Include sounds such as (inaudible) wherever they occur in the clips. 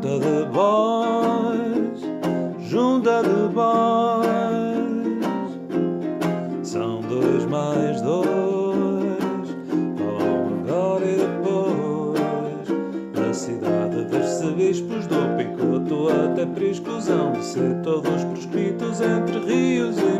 Junta de boys, junta de boys. São dois mais dois, falam agora e depois. Da cidade dos arcebispos do Picoto até Priscusão, de ser todos proscritos entre rios e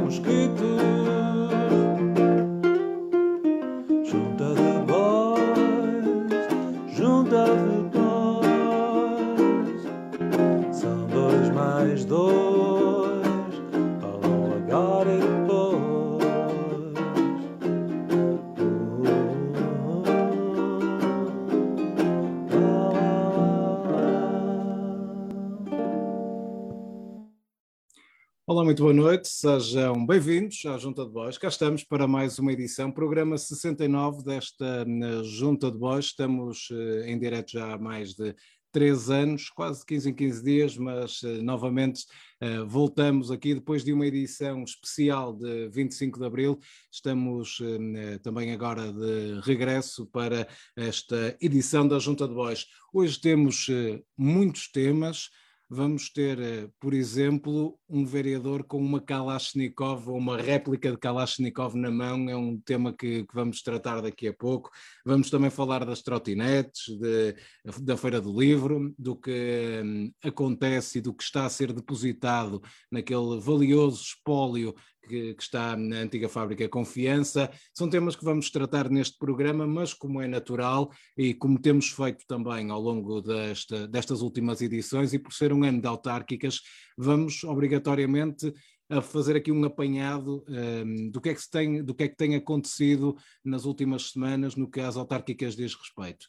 noite, sejam bem-vindos à Junta de Bois. Cá estamos para mais uma edição, programa 69 desta eh, Junta de Bois. Estamos eh, em direto já há mais de três anos, quase 15 em 15 dias, mas eh, novamente eh, voltamos aqui depois de uma edição especial de 25 de Abril. Estamos eh, também agora de regresso para esta edição da Junta de Bois. Hoje temos muitos temas. Vamos ter, eh, por exemplo, um vereador com uma Kalashnikov ou uma réplica de Kalashnikov na mão, é um tema que, que vamos tratar daqui a pouco. Vamos também falar das trotinetes, de- da Feira do Livro, do que hum, acontece e do que está a ser depositado naquele valioso espólio que, que está na antiga fábrica Confiança. São temas que vamos tratar neste programa, mas como é natural e como temos feito também ao longo desta- destas últimas edições, e por ser um ano de autárquicas, vamos obrigatoriamente a fazer aqui um apanhado hum, do, que é que tem, do que é que tem acontecido nas últimas semanas no que às autárquicas diz respeito.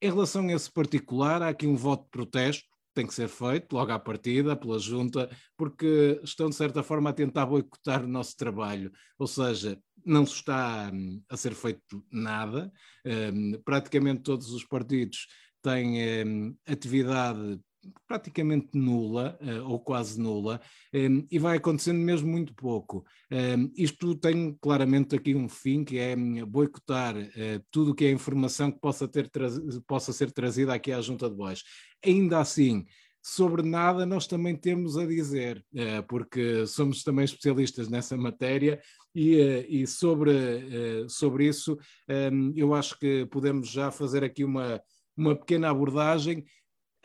Em relação a esse particular, há aqui um voto de protesto tem que ser feito logo à partida pela Junta, porque estão de certa forma a tentar boicotar o nosso trabalho, ou seja, não está hum, a ser feito nada, hum, praticamente todos os partidos têm hum, atividade praticamente nula eh, ou quase nula hum, e vai acontecendo mesmo muito pouco. Hum, isto tem claramente aqui um fim que é hum, boicotar eh, tudo o que é informação que possa, ter possa ser trazida aqui à Junta de Bois. Ainda assim, sobre nada nós também temos a dizer, eh, porque somos também especialistas nessa matéria e, eh, e sobre, eh, sobre isso hum, eu acho que podemos já fazer aqui uma, uma pequena abordagem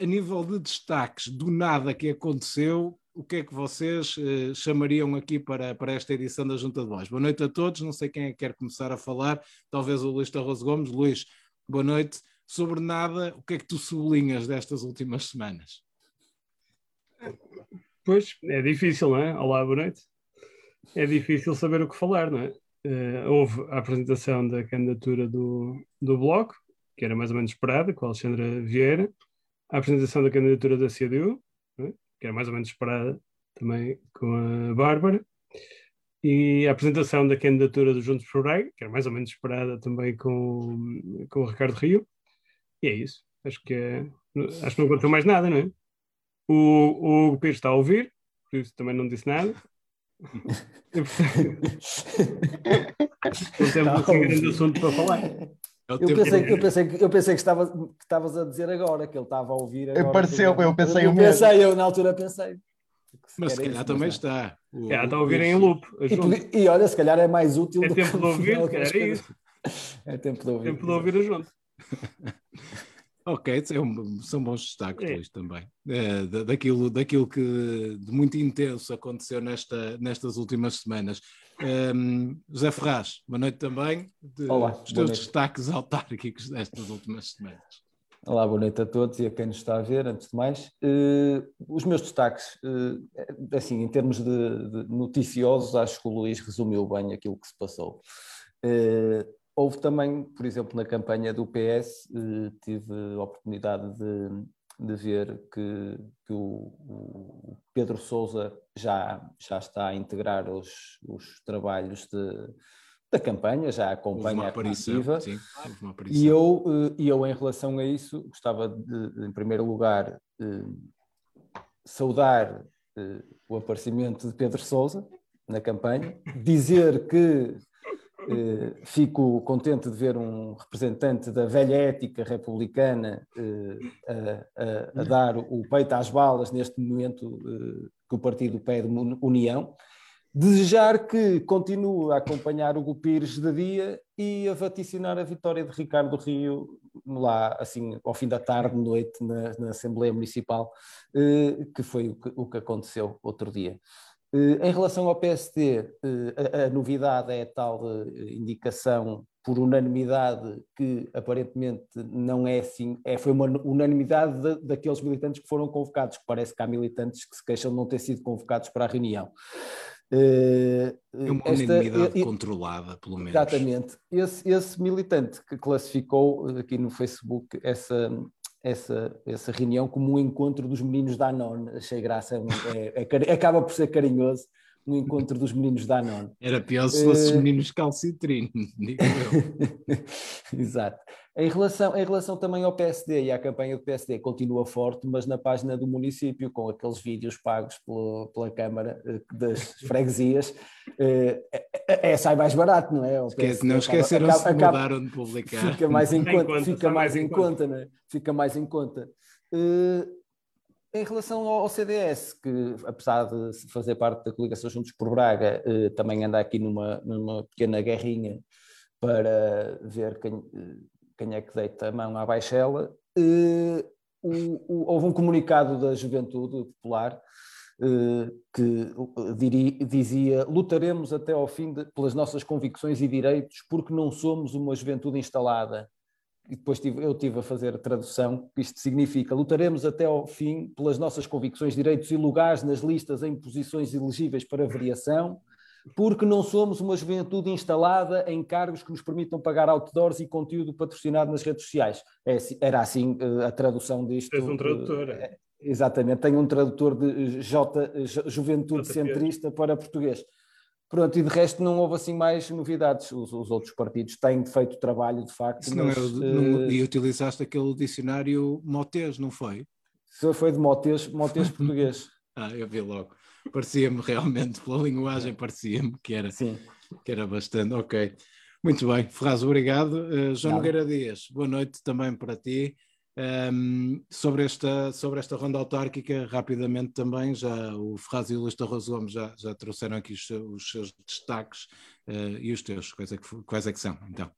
a nível de destaques do nada que aconteceu, o que é que vocês eh, chamariam aqui para, para esta edição da Junta de Voz? Boa noite a todos, não sei quem é que quer começar a falar, talvez o Luís Tarroso Gomes. Luís, boa noite. Sobre nada, o que é que tu sublinhas destas últimas semanas? Pois, é difícil, não é? Olá, boa noite. É difícil saber o que falar, não é? Eh, houve a apresentação da candidatura do, do Bloco, que era mais ou menos esperada, com a Alexandra Vieira, a apresentação da candidatura da CDU, não é? que era mais ou menos esperada também com a Bárbara, e a apresentação da candidatura do Juntos por Braga, que era mais ou menos esperada também com, com o Ricardo Rio, e é isso. Acho que, é, acho que não aconteceu mais nada, não é? O, o Hugo Pires está a ouvir, por isso também não disse nada. (laughs) (laughs) Não temos assim grande assunto para falar. É Eu pensei, que- eu pensei, que- eu pensei que estavas que estavas a dizer agora, que ele estava a ouvir agora. Pareceu, eu pensei eu o mesmo. pensei, eu na altura pensei. Mas se calhar isso, também mas está. O- Já, está a ouvir em loop. E, e olha, se calhar é mais útil É do tempo de (laughs) ouvir, se calhar é isso. É tempo de ouvir. Tempo de ouvir a junto. (laughs) Ok, é um- são bons destaques, É. Também. É, da- daquilo, daquilo que de muito intenso aconteceu nesta, nestas últimas semanas. José Ferraz, boa noite também. De, Olá, os teus destaques autárquicos destas últimas semanas. Olá, boa noite a todos e a quem nos está a ver, antes de mais. Eh, os meus destaques, eh, assim, em termos de, de noticiosos, acho que o Luís resumiu bem aquilo que se passou. Eh, houve também, por exemplo, na campanha do PS, tive a oportunidade de, de ver que, que o, o Pedro Sousa já, já está a integrar os, os trabalhos de- da campanha, já acompanha a aparição. comitiva. Sim. E eu, eh, e eu, em relação a isso, gostava de, em primeiro lugar, eh, saudar eh, o aparecimento de Pedro Sousa na campanha, dizer que fico contente de ver um representante da velha ética republicana eh, a, a, a, dar o peito às balas neste momento eh, que o partido pede união. Desejar que continue a acompanhar o Pires de dia e a vaticinar a vitória de Ricardo Rio lá, assim, ao fim da tarde, noite, na, na Assembleia Municipal, que foi o que, o que aconteceu outro dia. Eh, em relação ao PSD, eh, a, a novidade é a tal eh, indicação por unanimidade que aparentemente não é assim, é, foi uma unanimidade de, daqueles militantes que foram convocados, que parece que há militantes que se queixam de não ter sido convocados para a reunião. É uma esta, unanimidade uh, controlada, pelo menos. Exatamente. Esse, esse militante que classificou aqui no Facebook essa, essa, essa reunião como um encontro dos meninos da Anon. Achei graça, é, é, é, acaba por ser carinhoso um encontro dos meninos da Anon. Era pior se fossem os meninos calcitrino, (laughs) digo eu. (laughs) Exato. Em relação, em relação também ao PSD e à campanha do PSD, continua forte, mas na página do município, com aqueles vídeos pagos pela, pela Câmara eh, das (laughs) freguesias, é, é, é, sai mais barato, não é? Esquece, não esqueceram-se de mudar onde publicar. Fica mais em conta, conta fica mais em conta, conta, não é? Fica mais em conta. Uh, em relação ao CDS, que apesar de fazer parte da coligação Juntos por Braga, uh, também anda aqui numa, numa pequena guerrinha para ver quem quem é que deita a mão à baixela. Uh, o, o, houve um comunicado da Juventude Popular uh, que diri, dizia: lutaremos até ao fim de, pelas nossas convicções e direitos, porque não somos uma juventude instalada. E depois tive, eu tive a fazer a tradução, que isto significa: lutaremos até ao fim pelas nossas convicções, direitos e lugares nas listas em posições elegíveis para variação porque não somos uma juventude instalada em cargos que nos permitam pagar outdoors e conteúdo patrocinado nas redes sociais. É, era assim eh, a tradução disto. Tens um tradutor. É, exatamente, tenho um tradutor de J, Juventude JP. Centrista para português. Pronto, e de resto não houve assim mais novidades. Os, os outros partidos têm feito trabalho, de facto. Mas, não é, não, e utilizaste aquele dicionário Motes, não foi? Foi de Motes, Motes português. (laughs) ah, eu vi logo parecia-me realmente, pela linguagem, parecia-me que era, Sim. que era bastante. Ok. Muito bem, Ferraz, obrigado. Uh, João Nogueira Dias, boa noite também para ti. Um, sobre, esta, sobre esta ronda autárquica, rapidamente também, já o Ferraz e o Luís Torres Gomes já, já trouxeram aqui os, os seus destaques uh, e os teus, quais é, que, quais é que são, então?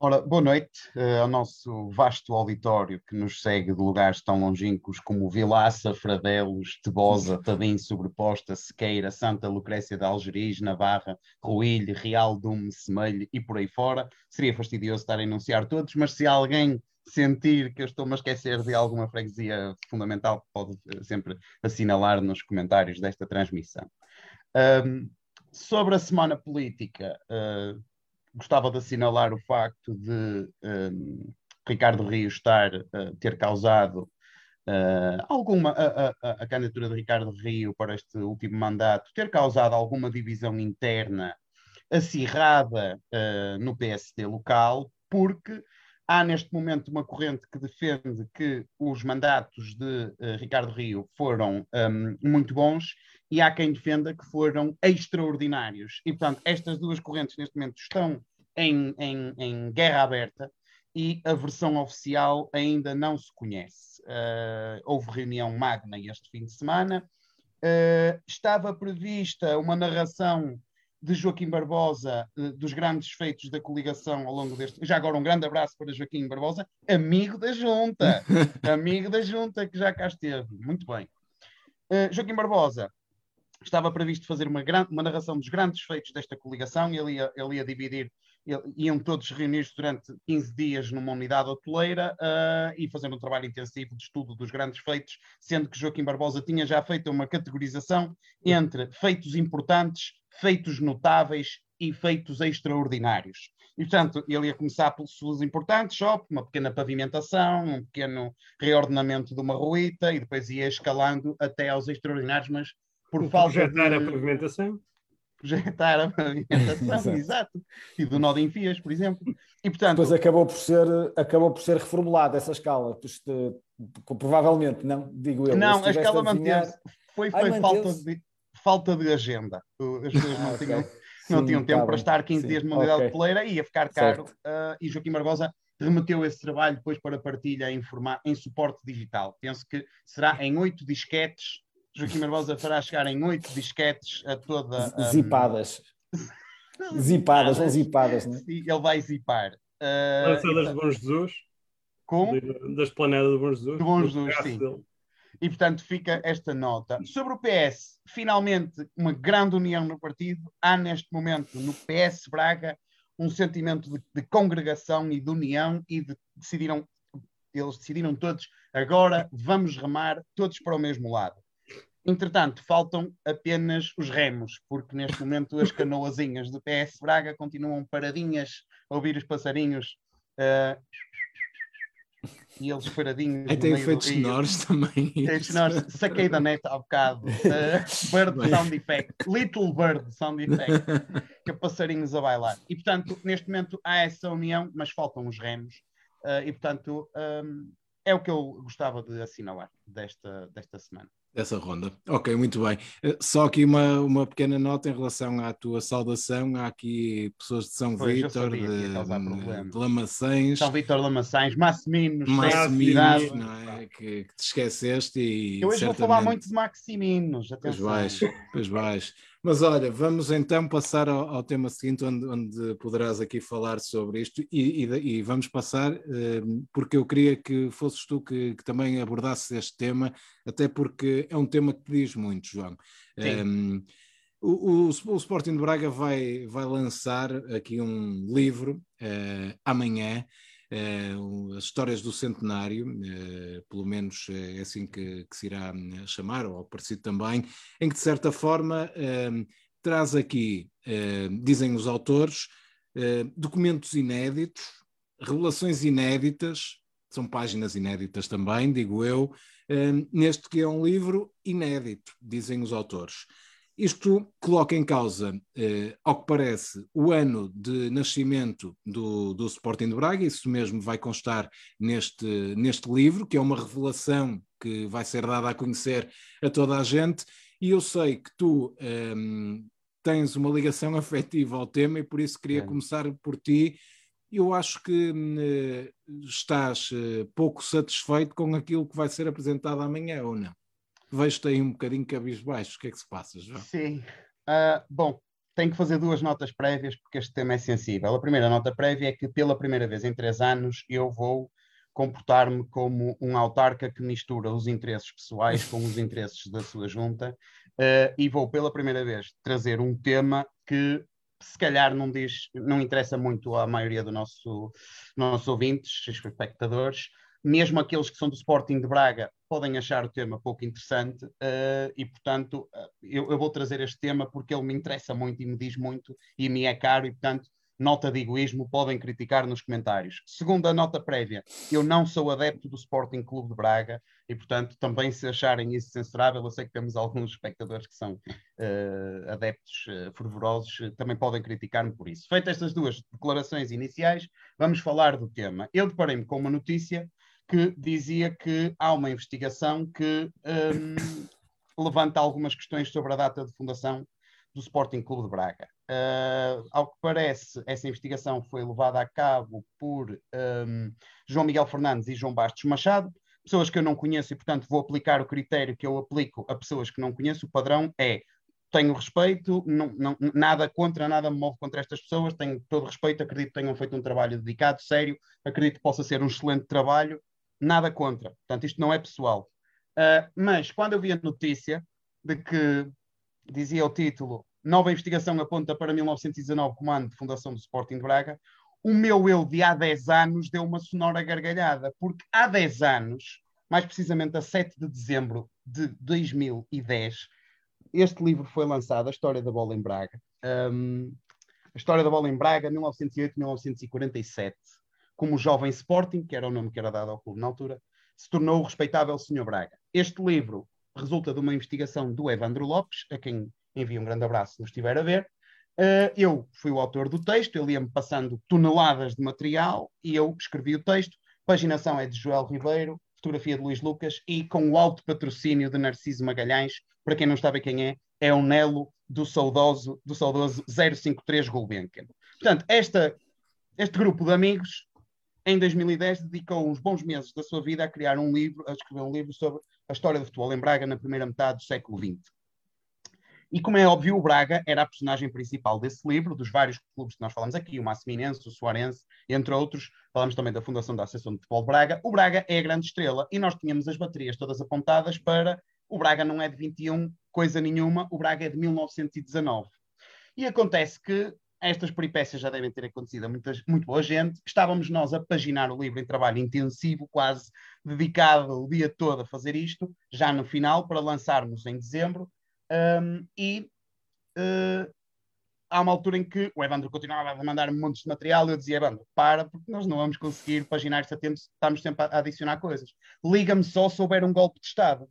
Ora, boa noite uh, ao nosso vasto auditório que nos segue de lugares tão longínquos como Vilaça, Fradelos, Tebosa, (laughs) Tadim, Sobreposta, Sequeira, Santa Lucrécia de Algeris, Navarra, Ruilhe, Real, Dume, Semelho e por aí fora. Seria fastidioso estar a enunciar todos, mas se alguém sentir que eu estou-me a esquecer de alguma freguesia fundamental, pode eh, sempre assinalar nos comentários desta transmissão. Um, sobre a semana política, uh, gostava de assinalar o facto de um, Ricardo Rio estar, uh, ter causado uh, alguma, a, a, a, candidatura de Ricardo Rio para este último mandato, ter causado alguma divisão interna acirrada uh, no PSD local, porque há neste momento uma corrente que defende que os mandatos de uh, Ricardo Rio foram um, muito bons e há quem defenda que foram extraordinários. E, portanto, estas duas correntes neste momento estão em, em, em guerra aberta e a versão oficial ainda não se conhece. Uh, houve reunião magna este fim de semana. Uh, estava prevista uma narração de Joaquim Barbosa uh, dos grandes feitos da coligação ao longo deste. Já agora um grande abraço para Joaquim Barbosa, amigo da Junta, (laughs) amigo da Junta que já cá esteve. Muito bem. Joaquim Barbosa estava previsto fazer uma, grande, uma narração dos grandes feitos desta coligação e ele ia, ele ia dividir iam todos reunir-se durante 15 dias numa unidade hoteleira uh, e fazer um trabalho intensivo de estudo dos grandes feitos, sendo que Joaquim Barbosa tinha já feito uma categorização entre feitos importantes, feitos notáveis e feitos extraordinários. E, portanto, ele ia começar pelos importantes, só uma pequena pavimentação, um pequeno reordenamento de uma ruíta, e depois ia escalando até aos extraordinários, mas por falta de... a pavimentação? Projetar a pavimentação, (laughs) exato, e do nó de enfias, por exemplo. E, portanto, Depois acabou por ser, acabou por ser reformulada essa escala, provavelmente, não, digo eu. Não, a escala manteve-se. Foi, foi Ai, falta, de, falta de agenda. As pessoas não ah, tinham. não tinham tempo tá para estar 15 sim. dias de modalidade okay. de peleira, ia ficar caro. Uh, e Joaquim Barbosa remeteu esse trabalho depois para partilha em, forma, em suporte digital. Penso que será em oito disquetes. Joaquim Barbosa fará chegar em oito disquetes a toda. Um... (laughs) Zipadas. zipadas, ou zipadas, né? Sim, ele vai zipar. Uh, Lançadas de Bom Jesus. Como? Das planetas do Bom Jesus. Do Bom Jesus, sim. Dele. E, portanto, fica esta nota. Sobre o PS, finalmente, uma grande união no partido. Há, neste momento, no PS Braga, um sentimento de, de congregação e de união e de, decidiram, eles decidiram todos, agora vamos remar todos para o mesmo lado. Entretanto, faltam apenas os remos, porque neste momento as canoazinhas do PS Braga continuam paradinhas a ouvir os passarinhos uh, e eles paradinhos. Aí tem efeitos sonoros também. sonoros. Saquei da net há bocado. Uh, bird Sound Effect. Little Bird Sound Effect. que é passarinhos a bailar. E portanto, neste momento há essa união, mas faltam os remos. Uh, e portanto, um, é o que eu gostava de assinalar desta, desta semana. Dessa ronda. Ok, muito bem. Eh, só aqui uma, uma pequena nota em relação à tua saudação. Há aqui pessoas de São Vítor, de, de Lamaçães. São Vítor, Lamaçães, Maximinos, Maximinos não é? que, que te esqueceste. E, eu hoje certamente... vou falar muito de Maximinos. Atenção. Pois vais, pois vais. Mas olha, vamos então passar ao, ao tema seguinte, onde, onde, poderás aqui falar sobre isto, e, e, e vamos passar, eh, porque eu queria que fosses tu que, que, também abordasses este tema, até porque é um tema que te diz muito, João. Um, ehm, o, o, o, Sporting de Braga vai, vai lançar aqui um livro uh, amanhã, uh, as histórias do centenário, menos é assim que, que, se irá chamar, ou parecido também, em que de certa forma traz aqui, dizem os autores, documentos inéditos, revelações inéditas, são páginas inéditas também, digo eu, neste que é um livro inédito, dizem os autores. Isto coloca em causa, eh, ao que parece, o ano de nascimento do, do Sporting de Braga, isso mesmo vai constar neste, neste livro, que é uma revelação que vai ser dada a conhecer a toda a gente, e eu sei que tu ehm, tens uma ligação (laughs) afetiva ao tema e por isso queria é. começar por ti. Eu acho que eh, estás eh, pouco satisfeito com aquilo que vai ser apresentado amanhã, ou não? Vejo-te aí um bocadinho cabisbaixo. O que é que se passa, João? Sim. Uh, bom, tenho que fazer duas notas prévias porque este tema é sensível. A primeira nota prévia é que pela primeira vez em três anos eu vou comportar-me como um autarca que mistura os interesses pessoais com os interesses da sua junta uh, e vou pela primeira vez trazer um tema que se calhar não diz, não interessa muito à maioria do nosso, nossos ouvintes, espectadores, mesmo aqueles que são do Sporting de Braga podem achar o tema pouco interessante uh, e, portanto, uh, eu, eu, vou trazer este tema porque ele me interessa muito e me diz muito e me é caro e, portanto, nota de egoísmo, podem criticar nos comentários. Segunda nota prévia, eu não sou adepto do Sporting Clube de Braga e, portanto, também se acharem isso censurável, eu sei que temos alguns espectadores que são uh, adeptos fervorosos, também podem criticar-me por isso. Feitas estas duas declarações iniciais, vamos falar do tema. Eu deparei-me com uma notícia que dizia que há uma investigação que um, (coughs) levanta algumas questões sobre a data de fundação do Sporting Clube de Braga. Uh, ao que parece, essa investigação foi levada a cabo por um, João Miguel Fernandes e João Bastos Machado, pessoas que eu não conheço e, portanto, vou aplicar o critério que eu aplico a pessoas que não conheço. O padrão é tenho respeito, não, não, nada contra, nada me move contra estas pessoas, tenho todo respeito, acredito que tenham feito um trabalho dedicado, sério, acredito que possa ser um excelente trabalho, nada contra. Portanto, isto não é pessoal. Uh, mas quando eu vi a notícia de que dizia o título Nova investigação aponta para 1919 comando de fundação do Sporting Braga, o meu eu de há 10 anos deu uma sonora gargalhada, porque há 10 anos, mais precisamente a 7 de dezembro de 2010, este livro foi lançado, A História da Bola em Braga. Um, a História da Bola em Braga, 1908-1947 como o Jovem Sporting, que era o nome que era dado ao clube na altura, se tornou o respeitável Sr. Braga. Este livro resulta de uma investigação do Evandro Lopes, a quem envio um grande abraço se nos estiver a ver. Uh, eu fui o autor do texto, ele ia-me passando toneladas de material e eu escrevi o texto. Paginação é de Joel Ribeiro, fotografia de Luís Lucas e com o alto patrocínio de Narciso Magalhães, para quem não sabe quem é, é o Nelo do saudoso, do saudoso 053 Gulbenkian. Portanto, esta, este grupo de amigos, em 2010, dedicou uns bons meses da sua vida a criar um livro, a escrever um livro sobre a história do futebol em Braga na primeira metade do século XX. E como é óbvio, o Braga era a personagem principal desse livro, dos vários clubes que nós falamos aqui, o Massaminense, o Soarense, entre outros. Falamos também da fundação da Associação de Futebol de Braga. O Braga é a grande estrela e nós tínhamos as baterias todas apontadas para o Braga não é de 21, coisa nenhuma, o Braga é de 1919. E acontece que estas peripécias já devem ter acontecido a muita, muito boa gente. Estávamos nós a paginar o livro em trabalho intensivo, quase dedicado o dia todo a fazer isto, já no final, para lançarmos em dezembro. Um, e uh, há uma altura em que o Evandro continuava a mandar montes de material e eu dizia, Evandro, para, porque nós não vamos conseguir paginar isto a tempo, estamos sempre a adicionar coisas. Liga-me só se houver um golpe de Estado.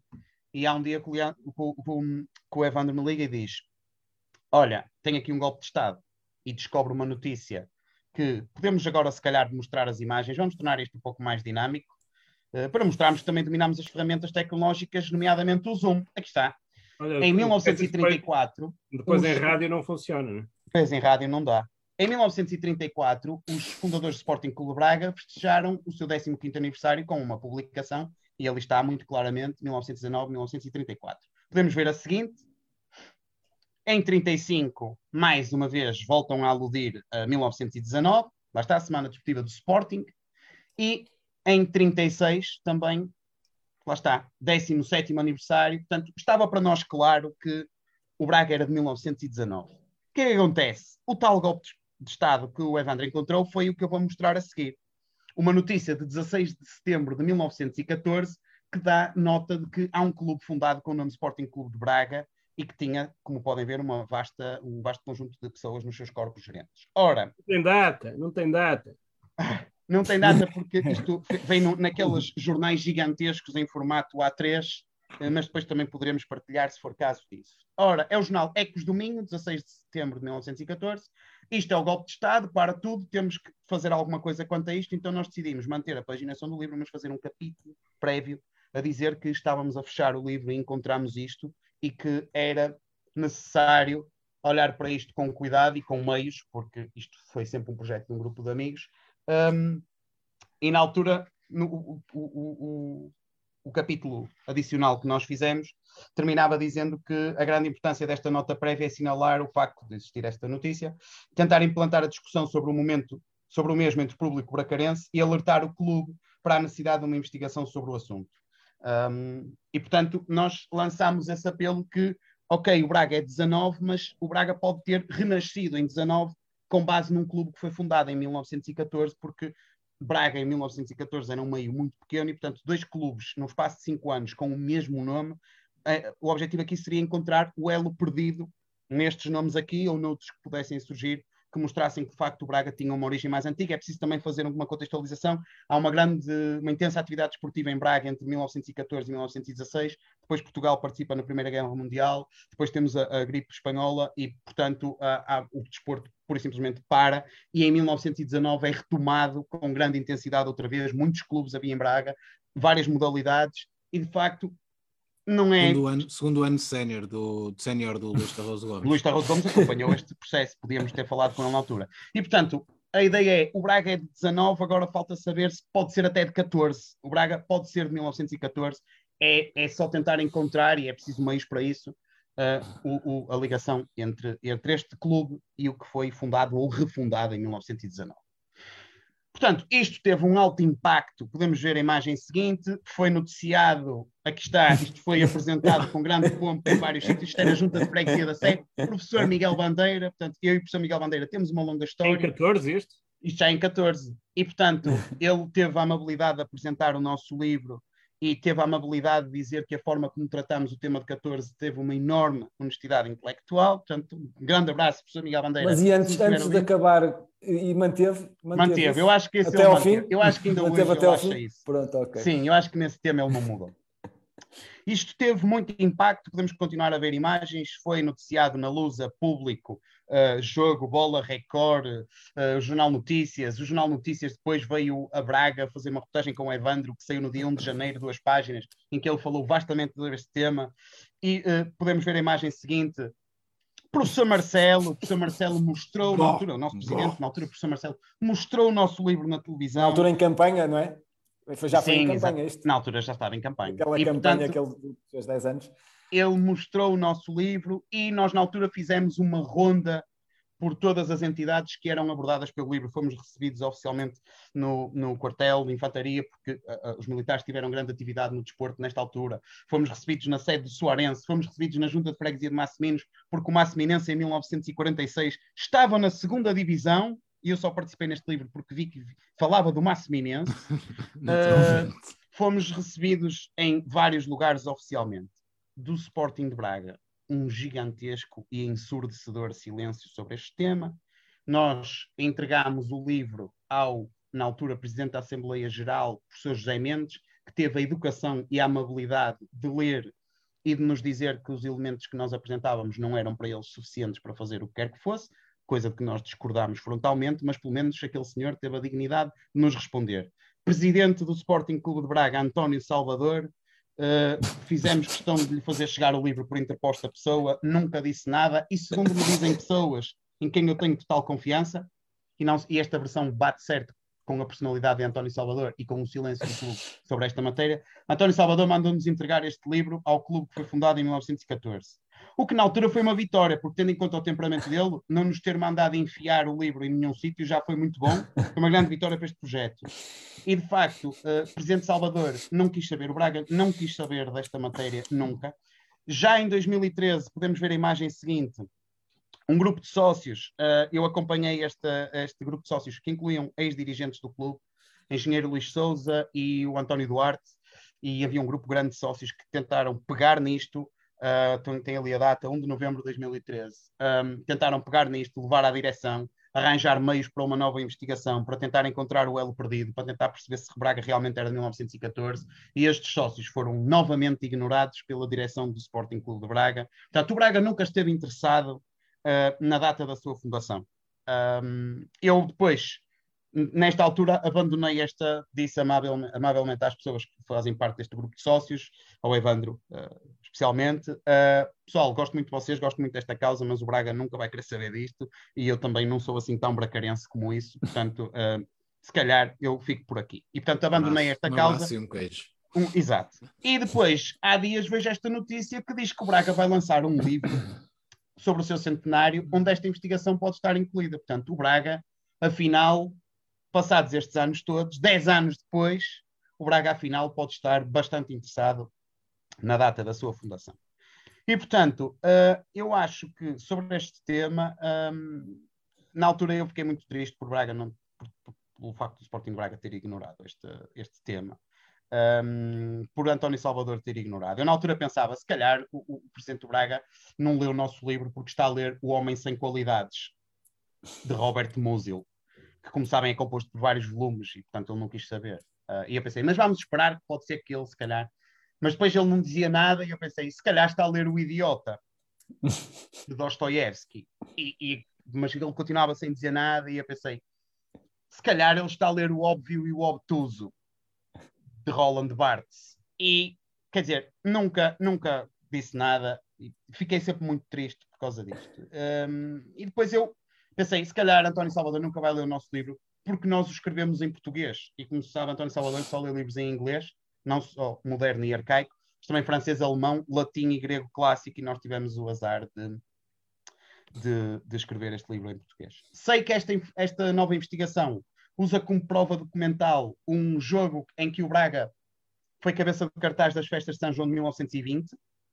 E há um dia que o, que o Evandro me liga e diz: Olha, tem aqui um golpe de Estado. E descobre uma notícia que podemos agora, se calhar, mostrar as imagens. Vamos tornar isto um pouco mais dinâmico, uh, para mostrarmos que também dominamos as ferramentas tecnológicas, nomeadamente o Zoom. Aqui está. Olha, em 1934. Depois, depois os... em rádio não funciona, né? Depois em rádio não dá. Em 1934, os fundadores do Sporting Clube Braga festejaram o seu 15º aniversário com uma publicação e ali está muito claramente 1919, 1934. Podemos ver a seguinte. Em 35, mais uma vez, voltam a aludir a 1919, lá está a Semana Desportiva do Sporting, e em 36 também, lá está, 17 aniversário, portanto, estava para nós claro que o Braga era de 1919. O que é que acontece? O tal golpe de Estado que o Evandro encontrou foi o que eu vou mostrar a seguir uma notícia de 16 de setembro de 1914 que dá nota de que há um clube fundado com o nome Sporting Clube de Braga e que tinha, como podem ver, uma vasta, um vasto conjunto de pessoas nos seus corpos gerentes. Ora. Não tem data, não tem data. (laughs) Não tem data porque isto vem no, naqueles jornais gigantescos em formato A3, eh, mas depois também poderemos partilhar se for caso disso. Ora, é o jornal Ecos Domingo, 16 de setembro de 1914, isto é o golpe de Estado, para tudo, temos que fazer alguma coisa quanto a isto, então nós decidimos manter a paginação do livro, mas fazer um capítulo prévio a dizer que estávamos a fechar o livro e encontramos isto e que era necessário olhar para isto com cuidado e com meios, porque isto foi sempre um projeto de um grupo de amigos. Um, e na altura, no, o, o, o, o capítulo adicional que nós fizemos terminava dizendo que a grande importância desta nota prévia é assinalar o facto de existir esta notícia, tentar implantar a discussão sobre o momento, sobre o mesmo entre o público bracarense e alertar o clube para a necessidade de uma investigação sobre o assunto. Um, e, portanto, nós lançámos esse apelo que, ok, o Braga é 19, mas o Braga pode ter renascido em 19 com base num clube que foi fundado em 1914, porque Braga, em 1914, era um meio muito pequeno e, portanto, dois clubes no espaço de cinco anos com o mesmo nome. Eh, o objetivo aqui seria encontrar o elo perdido nestes nomes aqui ou noutros que pudessem surgir que mostrassem que de facto o Braga tinha uma origem mais antiga. É preciso também fazer uma contextualização. Há uma grande, uma intensa atividade esportiva em Braga entre 1914 e 1916. Depois Portugal participa na Primeira Guerra Mundial. Depois temos a, a gripe espanhola e, portanto, a, a, o desporto pura e simplesmente para. E em 1919 é retomado com grande intensidade outra vez. Muitos clubes havia em Braga, várias modalidades. E de facto não é. Segundo ano, segundo ano sénior do, sénior do Luís Tarroso Gomes. Luís Tarroso Gomes acompanhou este processo, podíamos ter falado com ele na altura. E portanto, a ideia é: o Braga é de 19, agora falta saber se pode ser até de 14. O Braga pode ser de 1914. É, é só tentar encontrar, e é preciso meios para isso, uh, o, o, a ligação entre, entre este clube e o que foi fundado ou refundado em 1919. Portanto, isto teve um alto impacto. Podemos ver a imagem seguinte. Foi noticiado, aqui está, isto foi apresentado com grande pompa em vários sítios. Isto era a Junta de Freguesia da Sé. Professor Miguel Bandeira, portanto, eu e o professor Miguel Bandeira temos uma longa história. Em 14 isto? Isto já é em 14. E, portanto, ele teve a amabilidade de apresentar o nosso livro e teve a amabilidade de dizer que a forma como tratamos o tema de 14 teve uma enorme honestidade intelectual. Portanto, um grande abraço, professor Miguel Bandeira. Mas e antes, antes de acabar, e manteve? Manteve, manteve. eu acho que esse até ao fim? Eu acho que ainda manteve hoje até ao fim? isso. Pronto, ok. Sim, eu acho que nesse tema ele não mudou. Isto teve muito impacto, podemos continuar a ver imagens, foi noticiado na Lusa, Público, uh, Jogo, Bola, Record, uh, Jornal Notícias. O Jornal Notícias depois veio a Braga fazer uma reportagem com o Evandro, que saiu no dia 1 de janeiro, duas páginas, em que ele falou vastamente sobre este tema. E uh, podemos ver a imagem seguinte, professor Marcelo, o professor Marcelo mostrou, na altura, o nosso presidente, na altura, o professor Marcelo, mostrou o nosso livro na televisão. Na altura em campanha, não é? Já foi Sim, em campanha exato. este. Na altura já estava em campanha. Aquela E, campanha portanto, que ele fez 10 anos. Ele mostrou o nosso livro e nós na altura fizemos uma ronda por todas as entidades que eram abordadas pelo livro. Fomos recebidos oficialmente no, no quartel de infantaria, porque uh, os militares tiveram grande atividade no desporto nesta altura. Fomos recebidos na sede do Soarense, fomos recebidos na junta de freguesia de Massiminos, porque o Massiminense em 1946 estava na segunda divisão, e eu só participei neste livro porque vi que falava do Massiminense. Uh, (laughs) fomos recebidos em vários lugares oficialmente. Do Sporting de Braga, um gigantesco e ensurdecedor silêncio sobre este tema. Nós entregámos o livro ao, na altura, Presidente da Assembleia Geral, professor José Mendes, que teve a educação e a amabilidade de ler e de nos dizer que os elementos que nós apresentávamos não eram para eles suficientes para fazer o que quer que fosse, coisa de que nós discordámos frontalmente, mas pelo menos aquele senhor teve a dignidade de nos responder. Presidente do Sporting Clube de Braga, António Salvador, Uh, fizemos questão de lhe fazer chegar o livro por interposta pessoa, nunca disse nada, e segundo me dizem pessoas em quem eu tenho total confiança, e, não, e esta versão bate certo com a personalidade de António Salvador e com o silêncio do clube sobre esta matéria, António Salvador mandou-nos entregar este livro ao clube que foi fundado em 1914. O que na altura foi uma vitória, porque tendo em conta o temperamento dele, não nos ter mandado enfiar o livro em nenhum sítio já foi muito bom, foi uma grande vitória para este projeto. E de facto, uh, Presidente Salvador não quis saber, o Braga não quis saber desta matéria nunca. Já em 2013, podemos ver a imagem seguinte, um grupo de sócios, uh, eu acompanhei esta, este grupo de sócios que incluíam ex-dirigentes do clube, engenheiro Luís Souza e o António Duarte, e havia um grupo grande de sócios que tentaram pegar nisto, uh, tem ali a data, 1 de novembro de 2013, um, tentaram pegar nisto, levar à direção, arranjar meios para uma nova investigação, para tentar encontrar o elo perdido, para tentar perceber se Braga realmente era de 1914, e estes sócios foram novamente ignorados pela direção do Sporting Clube de Braga. Portanto, o Braga nunca esteve interessado Uh, na data da sua fundação. Um, eu depois, nesta altura, abandonei esta, disse amavelmente, amavelmente às pessoas que fazem parte deste grupo de sócios, ao Evandro uh, especialmente. Uh, pessoal, gosto muito de vocês, gosto muito desta causa, mas o Braga nunca vai querer saber disto e eu também não sou assim tão bracarense como isso, portanto, se calhar eu fico por aqui. E portanto, abandonei esta causa. Um queijo. Um, exato. E depois, há dias, vejo esta notícia que diz que o Braga vai lançar um livro sobre o seu centenário, onde esta investigação pode estar incluída. Portanto, o Braga, afinal, passados estes anos todos, 10 anos depois, o Braga, afinal, pode estar bastante interessado na data da sua fundação. E, portanto, uh, eu acho que sobre este tema, um, na altura eu fiquei muito triste por Braga, não, por, por, pelo facto do Sporting Braga ter ignorado este, este tema um, por António Salvador ter ignorado. Eu na altura pensava, se calhar o, o Presidente do Braga não leu o nosso livro porque está a ler O Homem Sem Qualidades, de Robert Musil, que como sabem é composto por vários volumes e portanto ele não quis saber. Uh, e eu pensei, mas vamos esperar, pode ser que ele se calhar... Mas depois ele não dizia nada e eu pensei, se calhar está a ler O Idiota, de (laughs) Dostoiévski. E, e, mas ele continuava sem dizer nada e eu pensei, se calhar ele está a ler o óbvio e o obtuso de Roland Barthes. E, quer dizer, nunca, nunca disse nada e fiquei sempre muito triste por causa disto. Um, e depois eu pensei, se calhar António Salvador nunca vai ler o nosso livro porque nós o escrevemos em português. E como se sabe, António Salvador só lê livros em inglês, não só moderno e arcaico, mas também francês, alemão, latim e grego clássico, e nós tivemos o azar de, de, de escrever este livro em português. Sei que esta, esta nova investigação usa como prova documental um jogo em que o Braga foi cabeça de cartaz das festas de São João de 1920,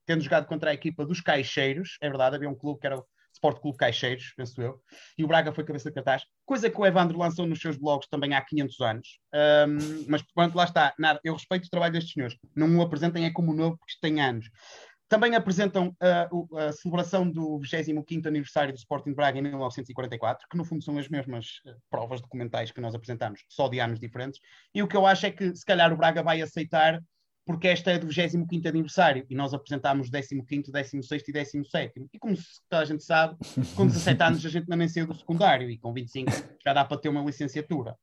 tendo jogado contra a equipa dos Caixeiros, é verdade, havia um clube que era Sport Clube Caixeiros, penso eu, e o Braga foi cabeça de cartaz, coisa que o Evandro lançou nos seus blogs também há 500 anos, um, mas pronto, lá está, nada, eu respeito o trabalho destes senhores, não o apresentem é como novo porque isto tem anos. Também apresentam uh, a celebração do 25º aniversário do Sporting Braga em 1944, que no fundo são as mesmas uh, provas documentais que nós apresentamos, só de anos diferentes. E o que eu acho é que, se calhar, o Braga vai aceitar porque esta é do 25 aniversário e nós apresentámos 15, 16 e 17. E como toda a gente sabe, com 17 anos a gente não nem saiu do secundário e com 25 já dá para ter uma licenciatura.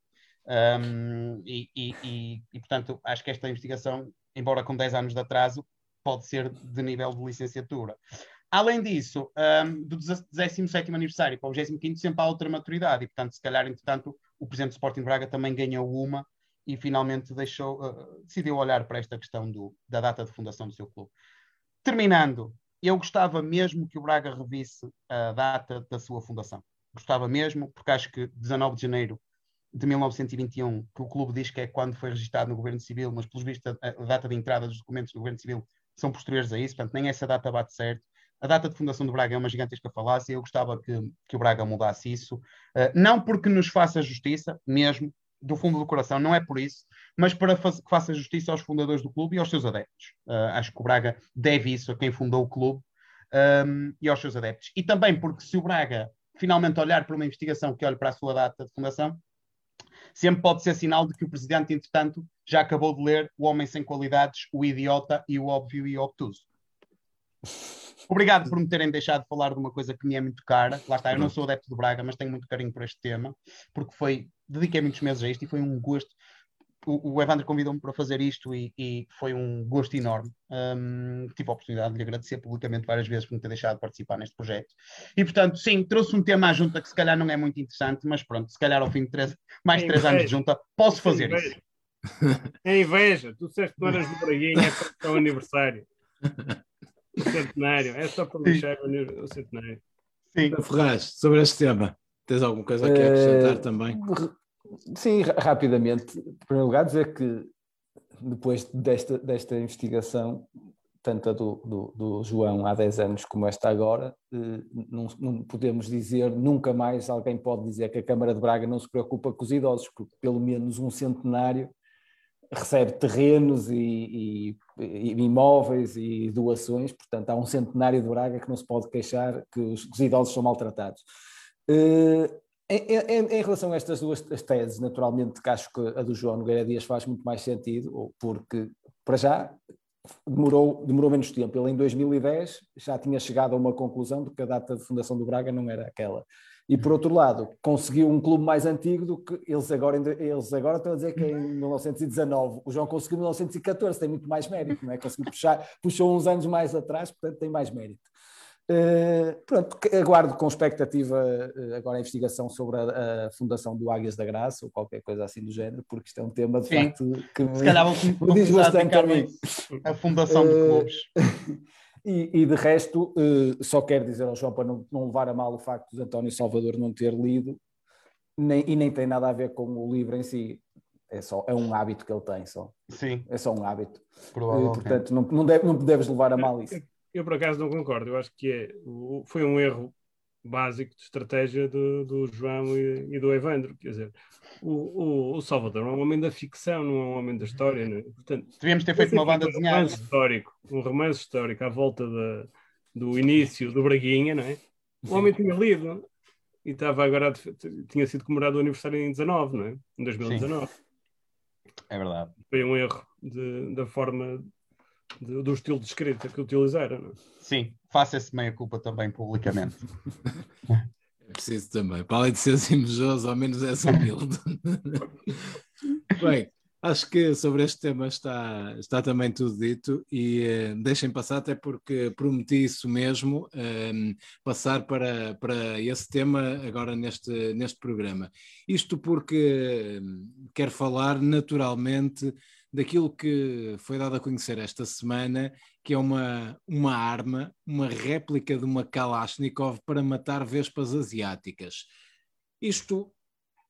Um, e, e, e, e, portanto, acho que esta investigação, embora com 10 anos de atraso, pode ser de nível de licenciatura. Além disso, um, do 17 aniversário para o 25 sempre há outra maturidade, e portanto, se calhar, entretanto, o presidente do Sporting Braga também ganhou uma e finalmente deixou, uh, decidiu olhar para esta questão do, da data de fundação do seu clube. Terminando, eu gostava mesmo que o Braga revisse a data da sua fundação. Gostava mesmo, porque acho que 19 de janeiro de 1921, que o clube diz que é quando foi registrado no governo civil, mas pelos vistos a, a data de entrada dos documentos do governo civil são posteriores a isso, portanto nem essa data bate certo. A data de fundação do Braga é uma gigantesca falácia, eu gostava que, que o Braga mudasse isso, uh, não porque nos faça justiça, mesmo, do fundo do coração, não é por isso, mas para que faça justiça aos fundadores do clube e aos seus adeptos. Uh, acho que o Braga deve isso a quem fundou o clube um, e aos seus adeptos. E também porque se o Braga finalmente olhar para uma investigação que olhe para a sua data de fundação, sempre pode ser sinal de que o presidente, entretanto, já acabou de ler O Homem Sem Qualidades, O Idiota e o Óbvio e Obtuso. (laughs) Obrigado por me terem deixado falar de uma coisa que me é muito cara. Lá está, eu não sou adepto do Braga, mas tenho muito carinho por este tema, porque foi, dediquei muitos meses a isto e foi um gosto. O, o Evandro convidou-me para fazer isto e, e, foi um gosto enorme. Um, tive a oportunidade de lhe agradecer publicamente várias vezes por me ter deixado participar neste projeto. E, portanto, sim, trouxe um tema à junta que se calhar não é muito interessante, mas pronto, se calhar ao fim de três, mais de três anos de junta, posso fazer isso. É inveja, tu disseste que não eras do Braguinha, (laughs) é para o aniversário. O centenário, é só para lixar o centenário. Sim. Ferraz, sobre este tema, tens alguma coisa aqui a acrescentar uh, também? Sim, rapidamente. Em primeiro lugar, dizer que depois desta, desta investigação, tanto a do, do, do, João há 10 anos como esta agora, eh, não, não, podemos dizer, nunca mais alguém pode dizer que a Câmara de Braga não se preocupa com os idosos, porque pelo menos um centenário recebe terrenos e, e, e, imóveis e doações, portanto há um centenário de Braga que não se pode queixar que os, os idosos são maltratados. Uh, em, em, em, relação a estas duas teses, naturalmente que acho que a do João Nogueira Dias faz muito mais sentido, porque para já demorou, demorou menos tempo. Ele em 2010 já tinha chegado a uma conclusão de que a data de fundação do Braga não era aquela e por outro lado, conseguiu um clube mais antigo do que eles agora, eles agora estão a dizer que é em 1919. O João conseguiu em 1914, tem muito mais mérito, não é? Conseguiu puxar, puxou uns anos mais atrás, portanto tem mais mérito. Uh, pronto, aguardo com expectativa uh, agora a investigação sobre a, a, fundação do Águias da Graça ou qualquer coisa assim do género, porque isto é um tema de Sim. facto que Se calhar vou, (laughs) vou diz bastante a. A fundação uh, de clubes. (laughs) E, e, de resto, uh, só quero dizer ao João para não, não, levar a mal o facto de António Salvador não ter lido, nem, e nem tem nada a ver com o livro em si. É, só, é um hábito que ele tem, só. Sim. É só um hábito. Uh, portanto, não, não, deve, não deves levar a mal isso. Eu, eu, por acaso, não concordo. Eu acho que é, foi um erro básico de estratégia do, do João e, e, do Evandro. Quer dizer, o, o, o, Salvador é um homem da ficção, não é um homem da história. Não é? Portanto, Devíamos ter feito uma banda um romance histórico, um romance histórico à volta da, do início do Braguinha, não é? O homem tinha lido e estava agora, tinha sido comemorado o aniversário em 19, não é? Em 2019. Sim. É verdade. Foi um erro de, da forma do estilo de escrita que utilizaram. É? Sim, faça esse meia-culpa também publicamente. (laughs) É preciso também. Para além de seres invejoso, ao menos és humilde. (laughs) Bem, acho que sobre este tema está, está também tudo dito e uh, deixem passar, até porque prometi isso mesmo, uh, passar para, para esse tema agora neste, neste programa. Isto porque uh, quero falar naturalmente daquilo que foi dado a conhecer esta semana, que é uma, uma arma, uma réplica de uma Kalashnikov para matar vespas asiáticas. Isto,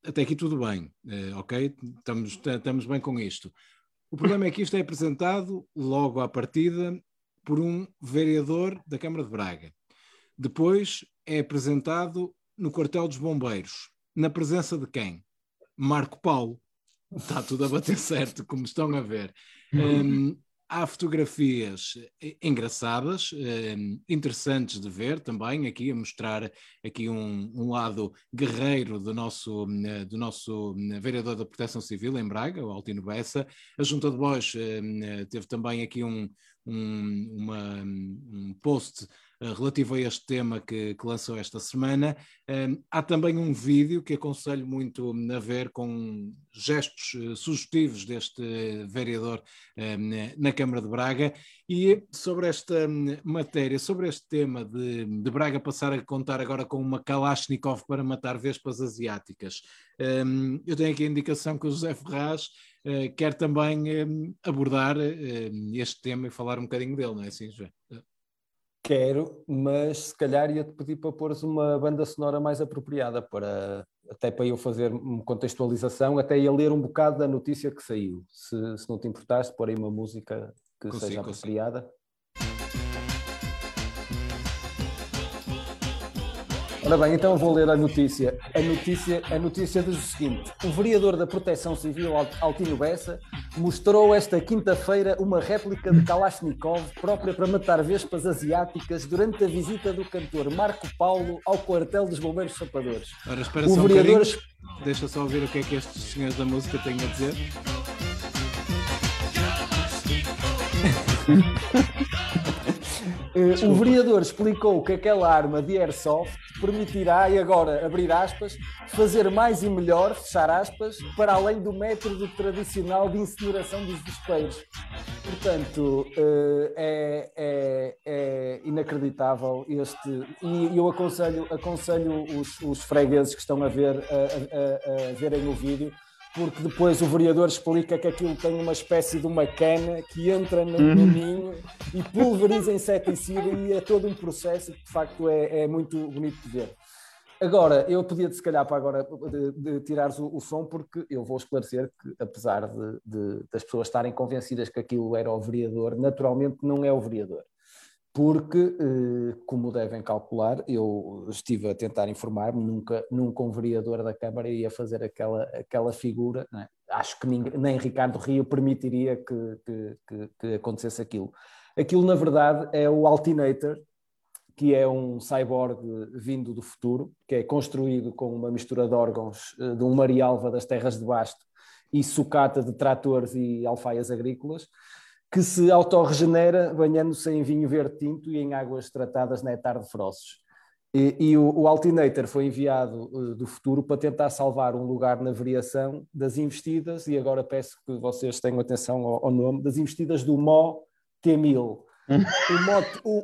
até aqui tudo bem, uh, ok? Estamos, estamos bem com isto. O problema é que isto é apresentado logo à partida por um vereador da Câmara de Braga. Depois é apresentado no quartel dos bombeiros, na presença de quem? Marco Paulo, Está tudo a bater (laughs) certo, como estão a ver. Um, há fotografias engraçadas, interessantes de ver também, aqui a mostrar aqui um, um lado guerreiro do nosso, do nosso vereador da Proteção Civil em Braga, o Altino Bessa. A Junta de Bois teve também aqui um, um, uma, um post relativo a este tema que, que lançou esta semana. Um, há também um vídeo que aconselho muito a ver com gestos uh, sugestivos deste vereador um, na Câmara de Braga. E sobre esta um, matéria, sobre este tema de, de, Braga passar a contar agora com uma Kalashnikov para matar vespas asiáticas, eu tenho aqui a indicação que o José Ferraz uh, quer também abordar este tema e falar um bocadinho dele, não é assim, José? Quero, mas se calhar ia-te pedir para pôres uma banda sonora mais apropriada, para, até para eu fazer uma contextualização, até ia ler um bocado da notícia que saiu. Se, se não te importaste, pôr aí uma música que consigo, seja apropriada. Consigo. Ora bem, então vou ler a notícia. A notícia, a notícia diz o seguinte: o vereador da Proteção Civil, Altino Bessa, mostrou esta quinta-feira uma réplica de Kalashnikov própria para matar vespas asiáticas durante a visita do cantor Marco Paulo ao quartel dos Bombeiros Sapadores. Ora, espera o só vereador... um Deixa só ouvir o que é que estes senhores da música têm a dizer. Uh, (laughs) o vereador explicou que aquela arma de airsoft permitirá, e agora abrir aspas, fazer mais e melhor, fechar aspas, para além do método tradicional de incineração dos despeiros. Portanto, uh, é, é, é, inacreditável este. E eu aconselho, aconselho os, os fregueses que estão a ver, a, a, a verem o vídeo porque depois o vereador explica que aquilo tem uma espécie de uma cana que entra no, no uhum. ninho e pulveriza inseticida e é todo um processo que de facto é, é muito bonito de ver. Agora, eu podia-te se calhar para agora de, de tirares o, o, som, porque eu vou esclarecer que, apesar de, de, das pessoas estarem convencidas que aquilo era o vereador, naturalmente não é o vereador porque, eh, como devem calcular, eu estive a tentar informar-me, nunca, nunca um vereador da Câmara ia fazer aquela, aquela figura, é? acho que ninguém, nem Ricardo Rio permitiria que, que, que, que, acontecesse aquilo. Aquilo, na verdade, é o Altinator, que é um cyborg vindo do futuro, que é construído com uma mistura de órgãos eh, de um marialva das terras de Basto e sucata de tratores e alfaias agrícolas, que se autorregenera banhando-se em vinho verde tinto e em águas tratadas néctar de frossos. E, e o, o, Altinator foi enviado uh, do futuro para tentar salvar um lugar na variação das investidas, e agora peço que vocês tenham atenção ao, ao nome, das investidas do Mo T-1000. o,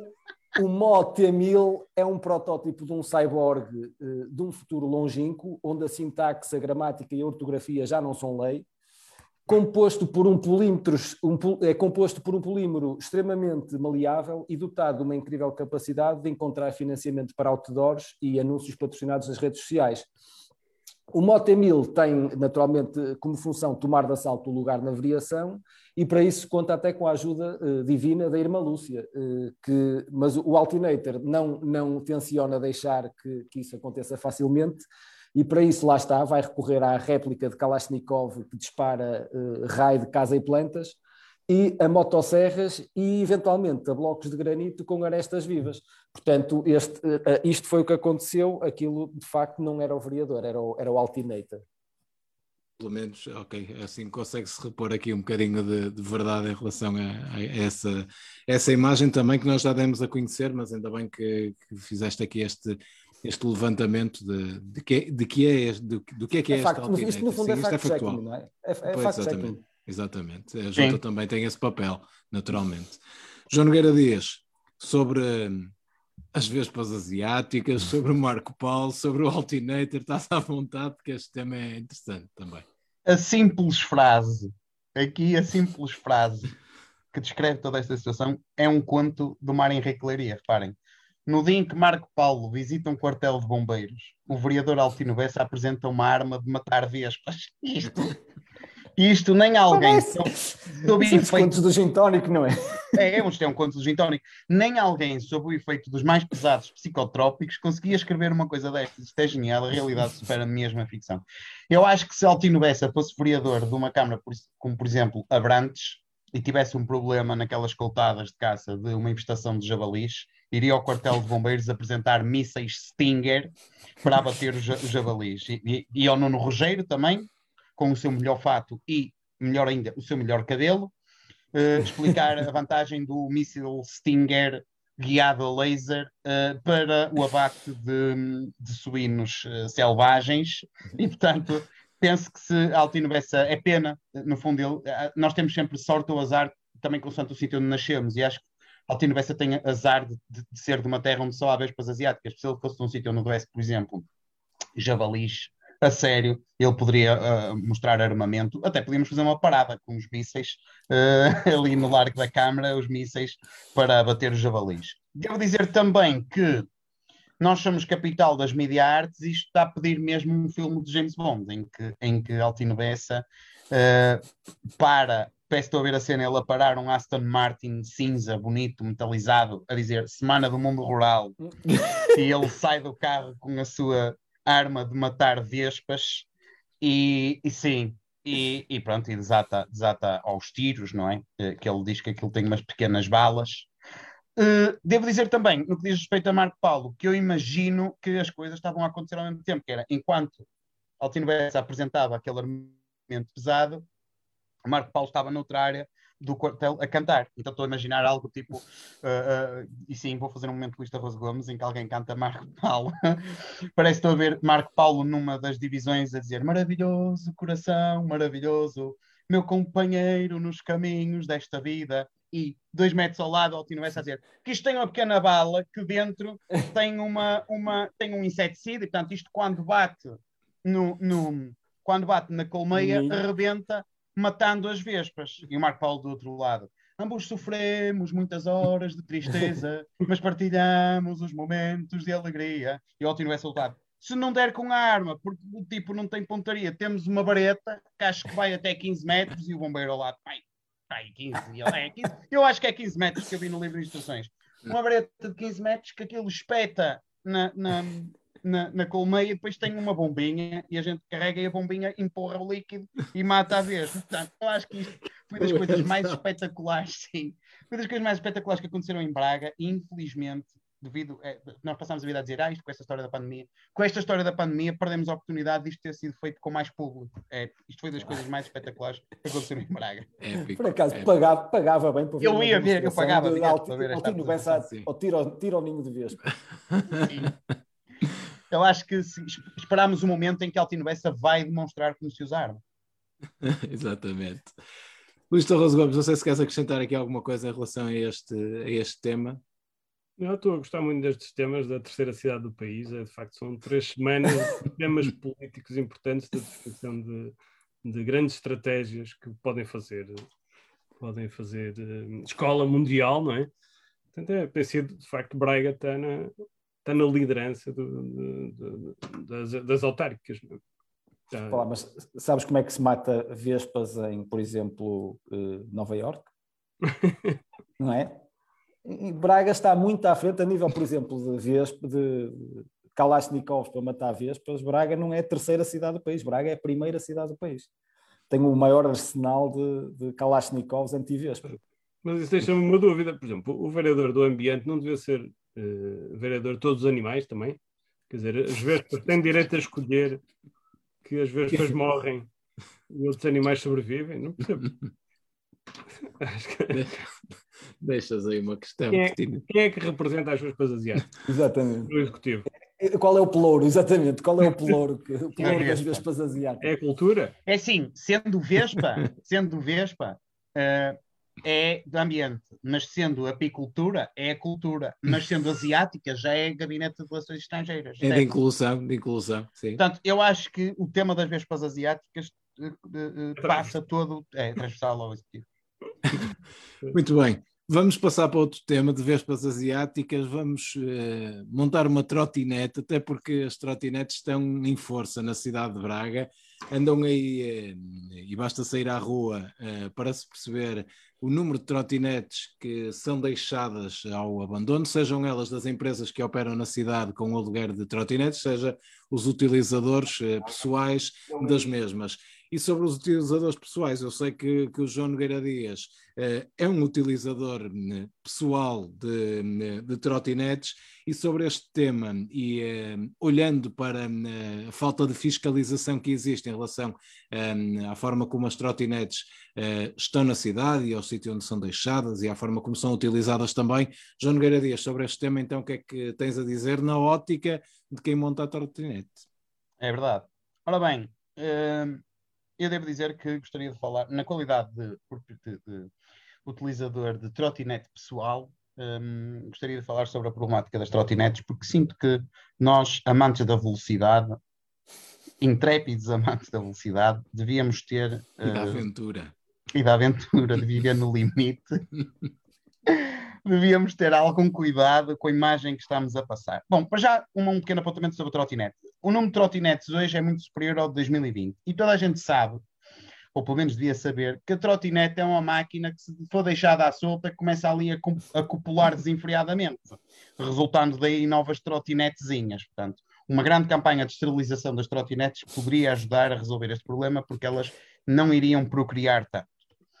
o, Mo T-1000 é um protótipo de um cyborg uh, de um futuro longínquo, onde a sintaxe, a gramática e a ortografia já não são lei, composto por um polímetro, um, é composto por um polímero extremamente maleável e dotado de uma incrível capacidade de encontrar financiamento para outdoors e anúncios patrocinados nas redes sociais. O Moto 1000 tem, naturalmente, como função tomar de assalto o lugar na variação e para isso conta até com a ajuda uh, divina da irmã Lúcia, uh, que, mas o Altinator não, não tenciona deixar que, que isso aconteça facilmente, e para isso lá está, vai recorrer à réplica de Kalashnikov que dispara uh, raio de casa e plantas, e a motosserras e eventualmente a blocos de granito com arestas vivas. Portanto, este, uh, isto foi o que aconteceu, aquilo de facto não era o vereador, era o, era o Altinator. Pelo menos, ok, assim consegue-se repor aqui um bocadinho de, de verdade em relação a, a, essa, essa imagem também que nós já demos a conhecer, mas ainda bem que, que fizeste aqui este, este levantamento de, de, que, de que é do, do que é que é, é esta facto, Isto no fundo é Sim, é fact-checking, não é? É, é fact-checking. Exatamente, a Junta Sim. também tem esse papel, naturalmente. João Nogueira Dias, sobre hum, as Vespas Asiáticas, sobre o Marco Paulo, sobre o Altinator, estás à vontade, porque este tema é interessante também. A simples frase, aqui a simples frase que descreve toda esta situação é um conto do Mário Henrique Leiria, reparem. No dia em que Marco Paulo visita um quartel de bombeiros, o vereador Altino Bessa apresenta uma arma de matar vespas. Isto, isto nem alguém. Sob, sob (laughs) efeito... contos do gin não é? É, é, é um conto do gin Nem alguém, sob o efeito dos mais pesados psicotrópicos, conseguia escrever uma coisa destas. Isto é genial, a realidade supera mesmo a ficção. Eu acho que se Altino Bessa fosse vereador de uma Câmara, como por exemplo Abrantes, e tivesse um problema naquelas coltadas de caça de uma infestação de javalis, iria ao quartel de bombeiros apresentar mísseis Stinger para abater os, javalis. E, e, e ao Nuno Rogério também, com o seu melhor fato e, melhor ainda, o seu melhor cabelo, uh, explicar a vantagem do míssil Stinger guiado a laser uh, para o abate de, de suínos uh, selvagens e, portanto, penso que se Altino Bessa é pena, no fundo, ele, nós temos sempre sorte ou azar também com o santo sítio onde nascemos e acho que Altino Bessa tem azar de, de, de, ser de uma terra onde só há vespas asiáticas, se ele fosse de um sítio onde houvesse, por exemplo, javalis, a sério, ele poderia uh, mostrar armamento. Até podíamos fazer uma parada com os mísseis uh, (laughs) ali no largo da Câmara, os mísseis para abater os javalis. Devo dizer também que nós somos capital das media artes e isto está a pedir mesmo um filme de James Bond, em que, em que Altino Bessa uh, para, peço estou a ver a cena, ele a parar um Aston Martin cinza, bonito, metalizado, a dizer Semana do Mundo Rural, (laughs) e ele sai do carro com a sua arma de matar vespas e, e sim, e, e, pronto, e desata, desata aos tiros, não é? Eh, que ele diz que aquilo tem umas pequenas balas. Uh, devo dizer também, no que diz respeito a Marco Paulo, que eu imagino que as coisas estavam a acontecer ao mesmo tempo, que era enquanto Altino Bessa apresentava aquele armamento pesado, Marco Paulo estava noutra área do quartel a cantar. Então estou a imaginar algo tipo, uh, uh, e sim, vou fazer um momento com isto a Rose Gomes, em que alguém canta Marco Paulo. (laughs) Parece que estou a ver Marco Paulo numa das divisões a dizer maravilhoso coração, maravilhoso, meu companheiro nos caminhos desta vida. E dois metros ao lado, Altino Bessa a dizer que isto tem uma pequena bala que dentro tem, uma, uma, tem um inseticida, e portanto isto quando bate no, no quando bate na colmeia, arrebenta matando as vespas. E o Marco Paulo do outro lado. Ambos sofremos muitas horas de tristeza, (laughs) mas partilhamos os momentos de alegria. E o Altino é soltado. Se não der com a arma, porque o tipo não tem pontaria, temos uma vareta que acho que vai até 15 metros e o bombeiro ao lado, pai, pai 15, é 15. Eu acho que é 15 metros que eu vi no livro de instruções. Uma vareta de 15 metros que aquilo espeta na, na, na, na colmeia, depois tem uma bombinha e a gente carrega e a bombinha empurra o líquido e mata a vez. Portanto, eu acho que isto foi das coisas mais espetaculares, sim. Foi das coisas mais espetaculares que aconteceram em Braga e infelizmente, devido. É, nós passámos a vida a dizer, ah, isto com esta história da pandemia. Com esta história da pandemia, perdemos a oportunidade disto ter sido feito com mais público. É, isto foi das coisas mais espetaculares que aconteceram em Braga. Épico, Por acaso, pagava, pagava bem para ver. Eu ia ver, eu pagava. De, ao tiro, tiro ao ninho de vespa. Sim eu acho que se, esperamos o momento em que Altino Bessa vai demonstrar como se usar. (laughs) Exatamente. Luís Torres Gomes, não sei se queres acrescentar aqui alguma coisa em relação a este, a este tema. Eu estou a gostar muito destes temas da terceira cidade do país. É, de facto, são três semanas de temas (laughs) políticos importantes da definição de, de, grandes estratégias que podem fazer, podem fazer uh, escola mundial, não é? Portanto, é, tem sido, de facto, Braga está na, está na liderança do, do, do, das, das autárquicas. Falar, mas sabes como é que se mata vespas em, por exemplo, eh, Nova York? (laughs) Não é? E Braga está muito à frente a nível, por exemplo, de vespa, de Kalashnikovs para matar vespas. Braga não é a terceira cidade do país, Braga é a primeira cidade do país. Tem o maior arsenal de, de Kalashnikovs anti-vespa. Mas isso deixa-me uma dúvida. Por exemplo, o vereador do ambiente não devia ser uh, vereador todos os animais também. Quer dizer, as vespas têm direito a escolher que as vespas morrem e outros animais sobrevivem. Não percebo. (laughs) Deixas aí uma questão. Quem é, quem é, que representa as vespas asiáticas? Exatamente. No executivo. Qual é o pelouro, exatamente? Qual é o pelouro, o pelouro das vespas asiáticas? É a cultura? É assim, sendo vespa, (laughs) sendo vespa, uh, é do ambiente, mas sendo apicultura, é a cultura, mas sendo (laughs) asiática, já é gabinete de relações estrangeiras. É de inclusão, de inclusão, sim. Portanto, eu acho que o tema das vespas asiáticas uh, uh, passa todo, é transversal ao executivo. (laughs) Muito bem. Vamos passar para outro tema de vespas asiáticas. Vamos uh, montar uma trotinete, até porque as trotinetes estão em força na cidade de Braga. Andam aí, uh, e basta sair à rua uh, para se perceber o número de trotinetes que são deixadas ao abandono, sejam elas das empresas que operam na cidade com o aluguer de trotinetes, seja os utilizadores pessoais das mesmas. E sobre os utilizadores pessoais, eu sei que, que o João Nogueira Dias uh, é um utilizador né, pessoal de, né, de trotinetes e sobre este tema e uh, olhando para uh, a falta de fiscalização que existe em relação à forma como as trotinetes estão na cidade e ao sítio onde são deixadas e à forma como são utilizadas também, João Nogueira Dias, sobre este tema então o que é que tens a dizer na ótica de quem monta a trotinete? É verdade. Ora bem, eu devo dizer que gostaria de falar, na qualidade de, de, de utilizador de trotinete pessoal, um, gostaria de falar sobre a problemática das trotinetes, porque sinto que nós, amantes da velocidade, intrépidos amantes da velocidade, devíamos ter. E da uh, aventura. E da aventura, de viver no limite. (laughs) devíamos ter algum cuidado com a imagem que estamos a passar. Bom, para já, um, um pequeno apontamento sobre o trotinete. O número de trotinetes hoje é muito superior ao de 2020 e toda a gente sabe, ou pelo menos devia saber, que a trotinete é uma máquina que, se for deixada à solta, começa ali a, a copular desenfreadamente, resultando daí novas trotinetezinhas. Portanto, uma grande campanha de esterilização das trotinetes poderia ajudar a resolver este problema, porque elas não iriam procriar tanto.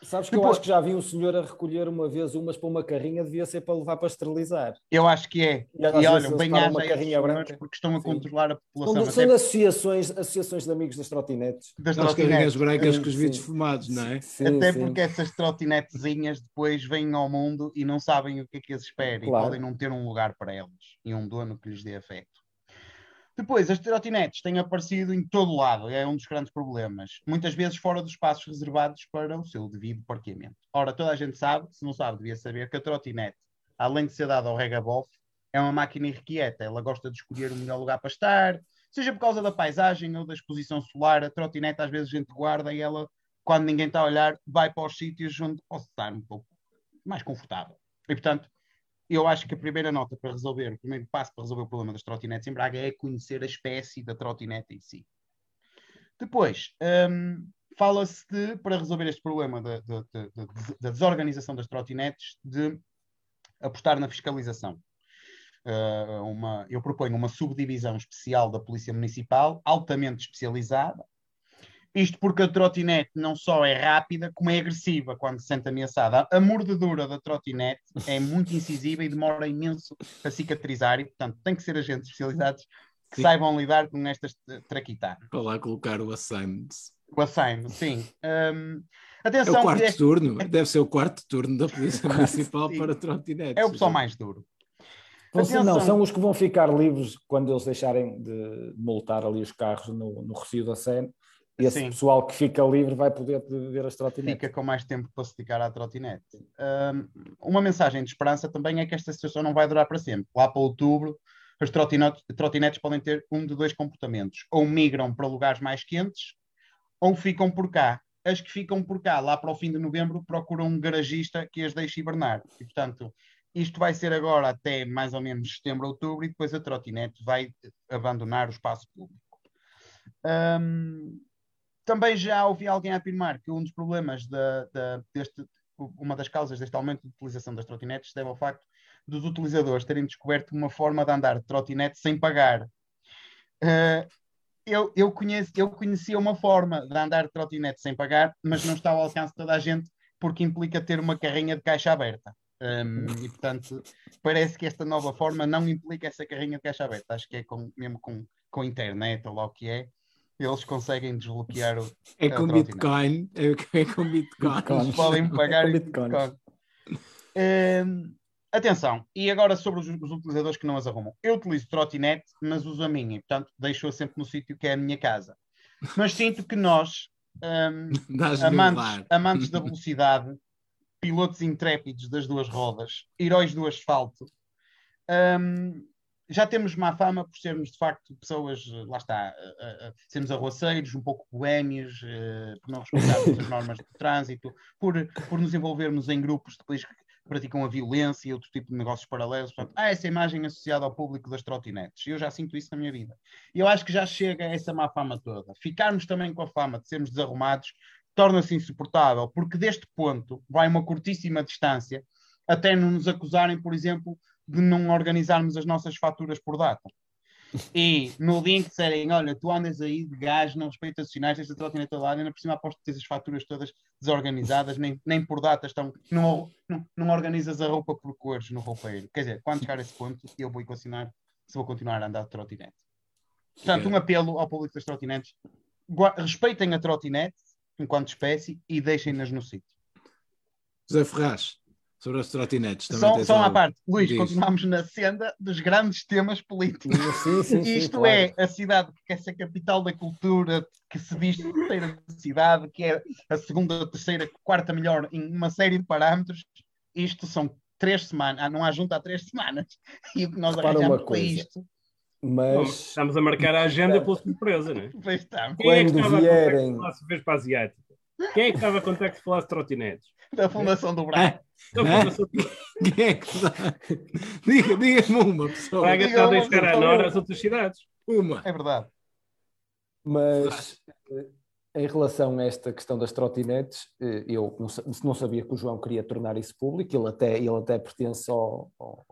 Sabes que Depois, eu acho que já vi um senhor a recolher uma vez umas para uma carrinha, devia ser para levar para esterilizar. Eu acho que é. E, e olha, bem haja carrinha branca porque estão a Sim. controlar a população. São, são associações, associações de amigos das trotinetes. Das trotinetes brancas com os vidros fumados, não é? Sim, Até sim. porque essas trotinetezinhas depois vêm ao mundo e não sabem o que é que as espera claro. e podem não ter um lugar para elas e um dono que lhes dê afeto. Depois, as trotinetes têm aparecido em todo lado, é um dos grandes problemas. Muitas vezes fora dos espaços reservados para o seu devido parqueamento. Ora, toda a gente sabe, se não sabe, devia saber que a trotinete, além de ser dada ao regabof, é uma máquina irrequieta. Ela gosta de escolher o melhor lugar para estar, seja por causa da paisagem ou da exposição solar. A trotinete, às vezes, a gente guarda e ela, quando ninguém está a olhar, vai para os sítios onde posso estar um pouco mais confortável. E, portanto, eu acho que a primeira nota para resolver, o primeiro passo para resolver o problema das trotinetes em Braga é conhecer a espécie da trotinete em si. Depois, um, fala-se de, para resolver este problema da, desorganização das trotinetes, de apostar na fiscalização. Uh, uma, eu proponho uma subdivisão especial da Polícia Municipal, altamente especializada, isto porque a trotinete não só é rápida, como é agressiva quando se sente ameaçada. A mordedura da trotinete é muito incisiva e demora imenso a cicatrizar, e, portanto, tem que ser agentes especializados que sim. saibam lidar com estas traquitanas. Para lá colocar o assignment. O assignment, sim. Um, atenção, é o quarto turno, deve ser o quarto turno da Polícia (laughs) Municipal sim. para trotinetes. É o pessoal mais duro. Atenção. Não, são os que vão ficar livres quando eles deixarem de multar ali os carros no, no Recio da Sena esse Sim. pessoal que fica livre vai poder ver as trotinetes. Fica com mais tempo para se dedicar à trotinete. Um, uma mensagem de esperança também é que esta situação não vai durar para sempre. Lá para outubro, as trotinetes, podem ter um de dois comportamentos. Ou migram para lugares mais quentes, ou ficam por cá. As que ficam por cá, lá para o fim de novembro, procuram um garagista que as deixe hibernar. E, portanto, isto vai ser agora até mais ou menos setembro, outubro, e depois a trotinete vai abandonar o espaço público. Um, também já ouvi alguém afirmar que um dos problemas da, deste, uma das causas deste aumento de utilização das trotinetes deve ao facto dos utilizadores terem descoberto uma forma de andar de trotinete sem pagar. Uh, eu, eu, eu conhecia uma forma de andar de trotinete sem pagar, mas não está ao alcance de toda a gente porque implica ter uma carrinha de caixa aberta. Um, e portanto, parece que esta nova forma não implica essa carrinha de caixa aberta. Acho que é com, mesmo com, com internet ou lá o que é eles conseguem desbloquear o. É com Bitcoin. É, é com Bitcoin. Podem pagar em Bitcoin. Bitcoin. Um, atenção, e agora sobre os, os, utilizadores que não as arrumam. Eu utilizo trotinete, mas uso a minha, e portanto deixo-a sempre no sítio que é a minha casa. Mas sinto que nós, (laughs) um, amantes, amantes da (laughs) velocidade, pilotos intrépidos das duas rodas, heróis do asfalto, um, já temos má fama por sermos de facto pessoas, lá está, uh, uh, sermos arroaceiros, um pouco boémios, uh, por não respeitarmos as normas de trânsito, por, por nos envolvermos em grupos depois que praticam a violência e outro tipo de negócios paralelos. Portanto, há essa imagem associada ao público das trotinetes. Eu já sinto isso na minha vida. E eu acho que já chega essa má fama toda. Ficarmos também com a fama de sermos desarrumados torna-se insuportável, porque deste ponto vai uma curtíssima distância até nos acusarem, por exemplo, de não organizarmos as nossas faturas por data. E no que disserem, olha, tu andas aí de gás, não respeitas os sinais, tens a trotineta lá, ainda por cima aposto que tens as faturas todas desorganizadas, nem, nem por datas estão, não, não, não organizas a roupa por cores no roupeiro. Quer dizer, quando chegar a esse ponto, eu vou equacionar se vou continuar a andar de trotinete. Portanto, um apelo ao público das trotinetes, respeitem a trotinete enquanto espécie e deixem-nas no sítio. José Ferraz, sobre as trotinetes. também Só, só à parte, Luís, Diz. continuamos na senda dos grandes temas políticos. Sim, sim, sim, Isto claro. é a cidade que quer ser capital da cultura, que se diz terceira cidade, que é a segunda, terceira, quarta melhor em uma série de parâmetros. Isto são três semanas, ah, não há junta há três semanas. (laughs) E o que nós Repara arranjamos para coisa. isto, Bom, Mas Estamos a marcar a agenda pela surpresa, não é? pois está, Quem é que Quando estava a vierem- falasse vez para a asiática? Quem é que estava a contar que se falasse de trotinetes? da Fundação do Braga. (laughs) Fundação de Quem é que está? Diga- Diga-me uma pessoa. Braga está a deixar a. Nora as outras cidades. Uma. É verdade. Mas eh, em relação a esta questão das trotinetes, eh, eu não sa- não sabia que o João queria tornar isso público, ele até, ele até pertence ao, ao-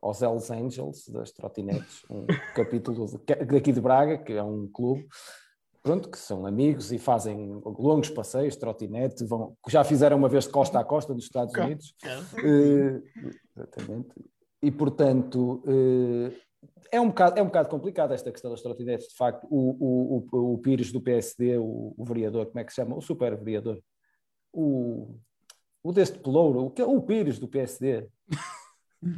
aos Hells Angels das trotinetes, um (laughs) capítulo daqui de Braga, que é um clube, pronto, que são amigos e fazem longos passeios, trotinete, vão, já fizeram uma vez de costa a costa nos Estados Unidos. Eh, exatamente. E, portanto, eh, é, um bocado, é um bocado complicado esta questão das trotinetes. De facto, o, o, o, o Pires do PSD, o, o vereador, como é que se chama? O super vereador. O, o deste pelouro, o, que- o Pires do PSD.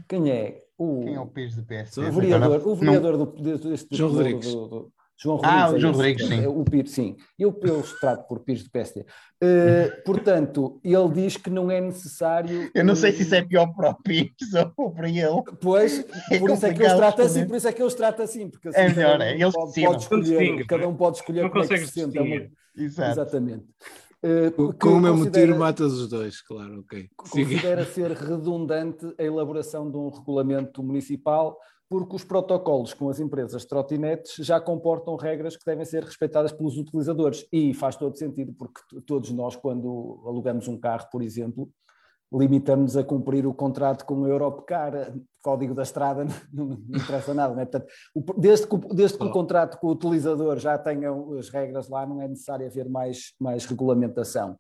Quem é? O, Quem é o Pires do PSD? o vereador, o vereador do, deste, deste João pelouro Rodrigues. do- do- João Ah, Rodrigues. o é João Rodrigues, é sim. O Pires, sim. Eu, eu trato por Pires do PSD. Eh, (laughs) portanto, ele diz que não é necessário. Eu não sei se isso é pior para o Pires (laughs) ou para ele. Pois, É por isso é que eles tratam assim, por isso é que eles tratam assim, porque assim, É melhor, cada um é, eles pode, pode escolher, cada um pode escolher Não como é que se sente. É. Exato. Exatamente. Eh, Com, o mesmo tiro matas os dois, claro, ok. Siga. considera ser redundante a elaboração de um regulamento municipal, porque os protocolos com as empresas de trotinetes já comportam regras que devem ser respeitadas pelos utilizadores. E faz todo sentido, porque todos nós, quando alugamos um carro, por exemplo, limitamos a cumprir o contrato com o Europecar, código da estrada, (laughs) não, não interessa nada. Não é? Portanto, desde, que, o- desde que o contrato com o utilizador já tenha as regras lá, não é necessário haver mais, mais regulamentação.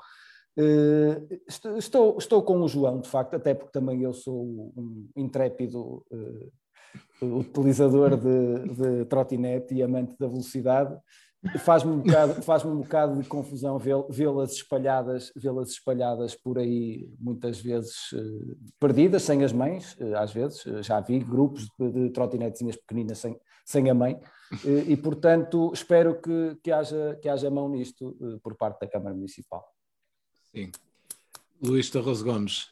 Eh, estou, estou, estou com o João, de facto, até porque também eu sou um intrépido eh, utilizador de, de trotinete e amante da velocidade. Faz-me um bocado, faz um bocado de confusão vê- vê-las espalhadas, vê-las espalhadas por aí, muitas vezes eh, perdidas, sem as mães, eh, às vezes. Já vi grupos de, de trotinetezinhas pequeninas sem, sem a mãe. E, portanto, espero que, que, haja, que haja mão nisto eh, por parte da Câmara Municipal. Sim. Luís Tarroso Gomes,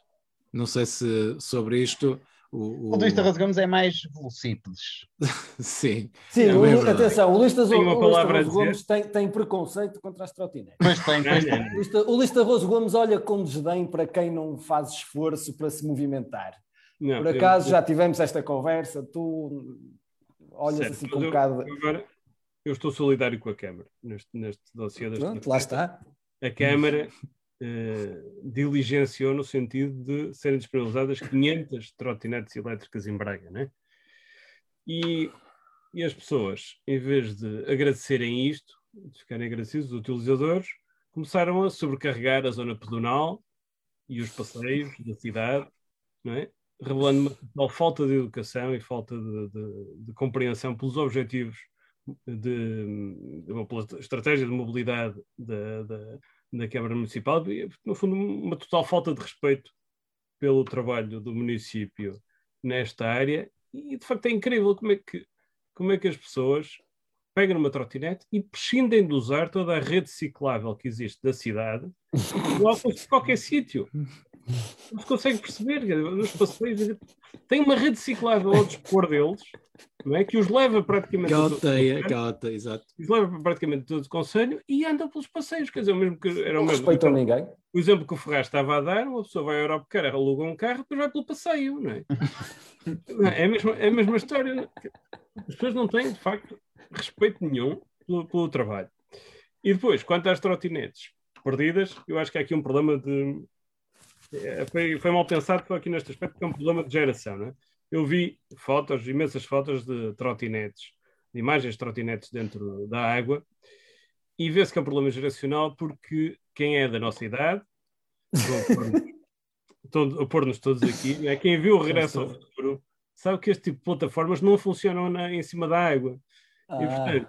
não sei se sobre isto o, O Luís Tarras Gomes é mais velocípedes. (laughs) Sim, Sim, É o atenção, o o Luís dizer. Gomes tem, tem preconceito contra as trotinetes. Pois tem, pois tem. O Lista- O Lista Roso Gomes olha com desdém para quem não faz esforço para se movimentar. não, Por eu- acaso já tivemos esta conversa, tu olhas Certo, assim mas com um eu- bocado. Agora, eu estou solidário com a Câmara neste, neste dossiê das Pronto, lá está. A Câmara eh, diligenciou no sentido de serem disponibilizadas 500 trotinetes elétricas em Braga, né? E, e as pessoas, em vez de agradecerem isto, de ficarem agradecidos, os utilizadores, começaram a sobrecarregar a zona pedonal e os passeios da cidade, não é? revelando uma total falta de educação e falta de, de- de compreensão pelos objetivos de, de estratégia de mobilidade da, da, da Câmara Municipal, e, no fundo, uma total falta de respeito pelo trabalho do município nesta área. E de facto é incrível como é que, como é que as pessoas pegam numa trotinete e prescindem de usar toda a rede ciclável que existe da cidade e colocam-se em qualquer sítio. Não se consegue perceber, quer nos passeios tem uma rede ciclável ao dispor deles, não é? que os leva praticamente a aquela todo- teia, aquela teia, exato. os leva praticamente todo o conselho e andam pelos passeios, quer dizer, o mesmo que era o Não mesmo. respeitam ninguém. O exemplo que o Ferraz estava a dar, uma pessoa vai à Europecar, aluga um carro, depois vai pelo passeio, não é? (laughs) é, a mesma, é a mesma história. é? As pessoas não têm, de facto, respeito nenhum pelo, pelo trabalho. E depois, quanto às trotinetes perdidas, eu acho que há aqui um problema de. É, Foi, foi mal pensado foi aqui neste aspecto, que é um problema de geração, não é? Eu vi fotos, imensas fotos de trotinetes de imagens de trotinetes dentro da água e vê-se que é um problema geracional porque quem é da nossa idade, a (laughs) pôr-nos todos aqui, é quem viu o regresso ao futuro, sabe que este tipo de plataformas não funcionam na, em cima da água. Ah. E, portanto,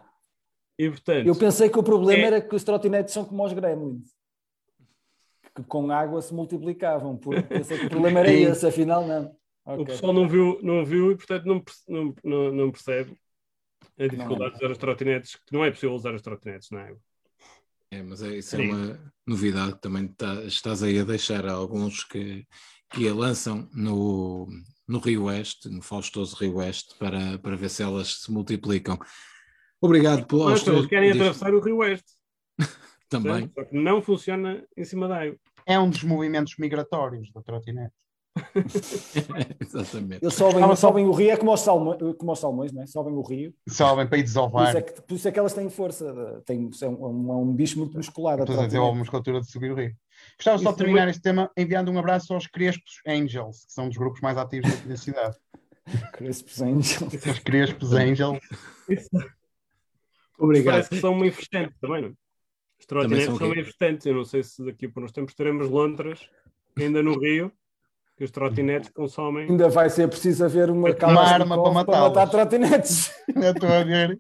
e, portanto, Eu pensei que o problema é... era que os trotinetes são como os gremlins. Que com água se multiplicavam. Porque (laughs) pensei que o problema era esse, afinal não. Okay. O pessoal não viu, não viu e, portanto, não, não, não, percebe a dificuldade de usar os trotinetes, que não é possível usar os trotinetes na água. É, mas é, isso é uma novidade que também tá, estás aí a deixar a alguns que, que a lançam no, no Rio Oeste, no faustoso Rio Oeste, para, para ver se elas se multiplicam. Obrigado pelo. Mas eles querem atravessar o Rio Oeste. (laughs) também. Só que não funciona em cima da água. É um dos movimentos migratórios da trotinete. (laughs) Exatamente. Eles sobem, sobem o rio, é como os, salmões, como os salmões, não é? Sobem o rio. Sobem para ir desovar. Por isso é que, por isso é que elas têm força. Tem, é, um, é um bicho muito musculado. Estou a desenvolve musculatura de subir o rio. Gostava só de terminar este tema enviando um abraço aos Crespos Angels, que são dos grupos mais ativos da cidade. (laughs) Crespos Angels. Os Crespos Angels. Obrigado. Parece que são uma infestante também, não? Os trotinetes são, são infestantes. Eu não sei se daqui por uns tempos teremos lontras ainda no Rio que os trotinetes consomem. Ainda vai ser preciso haver uma, uma arma para, matar, para matar trotinetes. (laughs) Ainda estou a ver.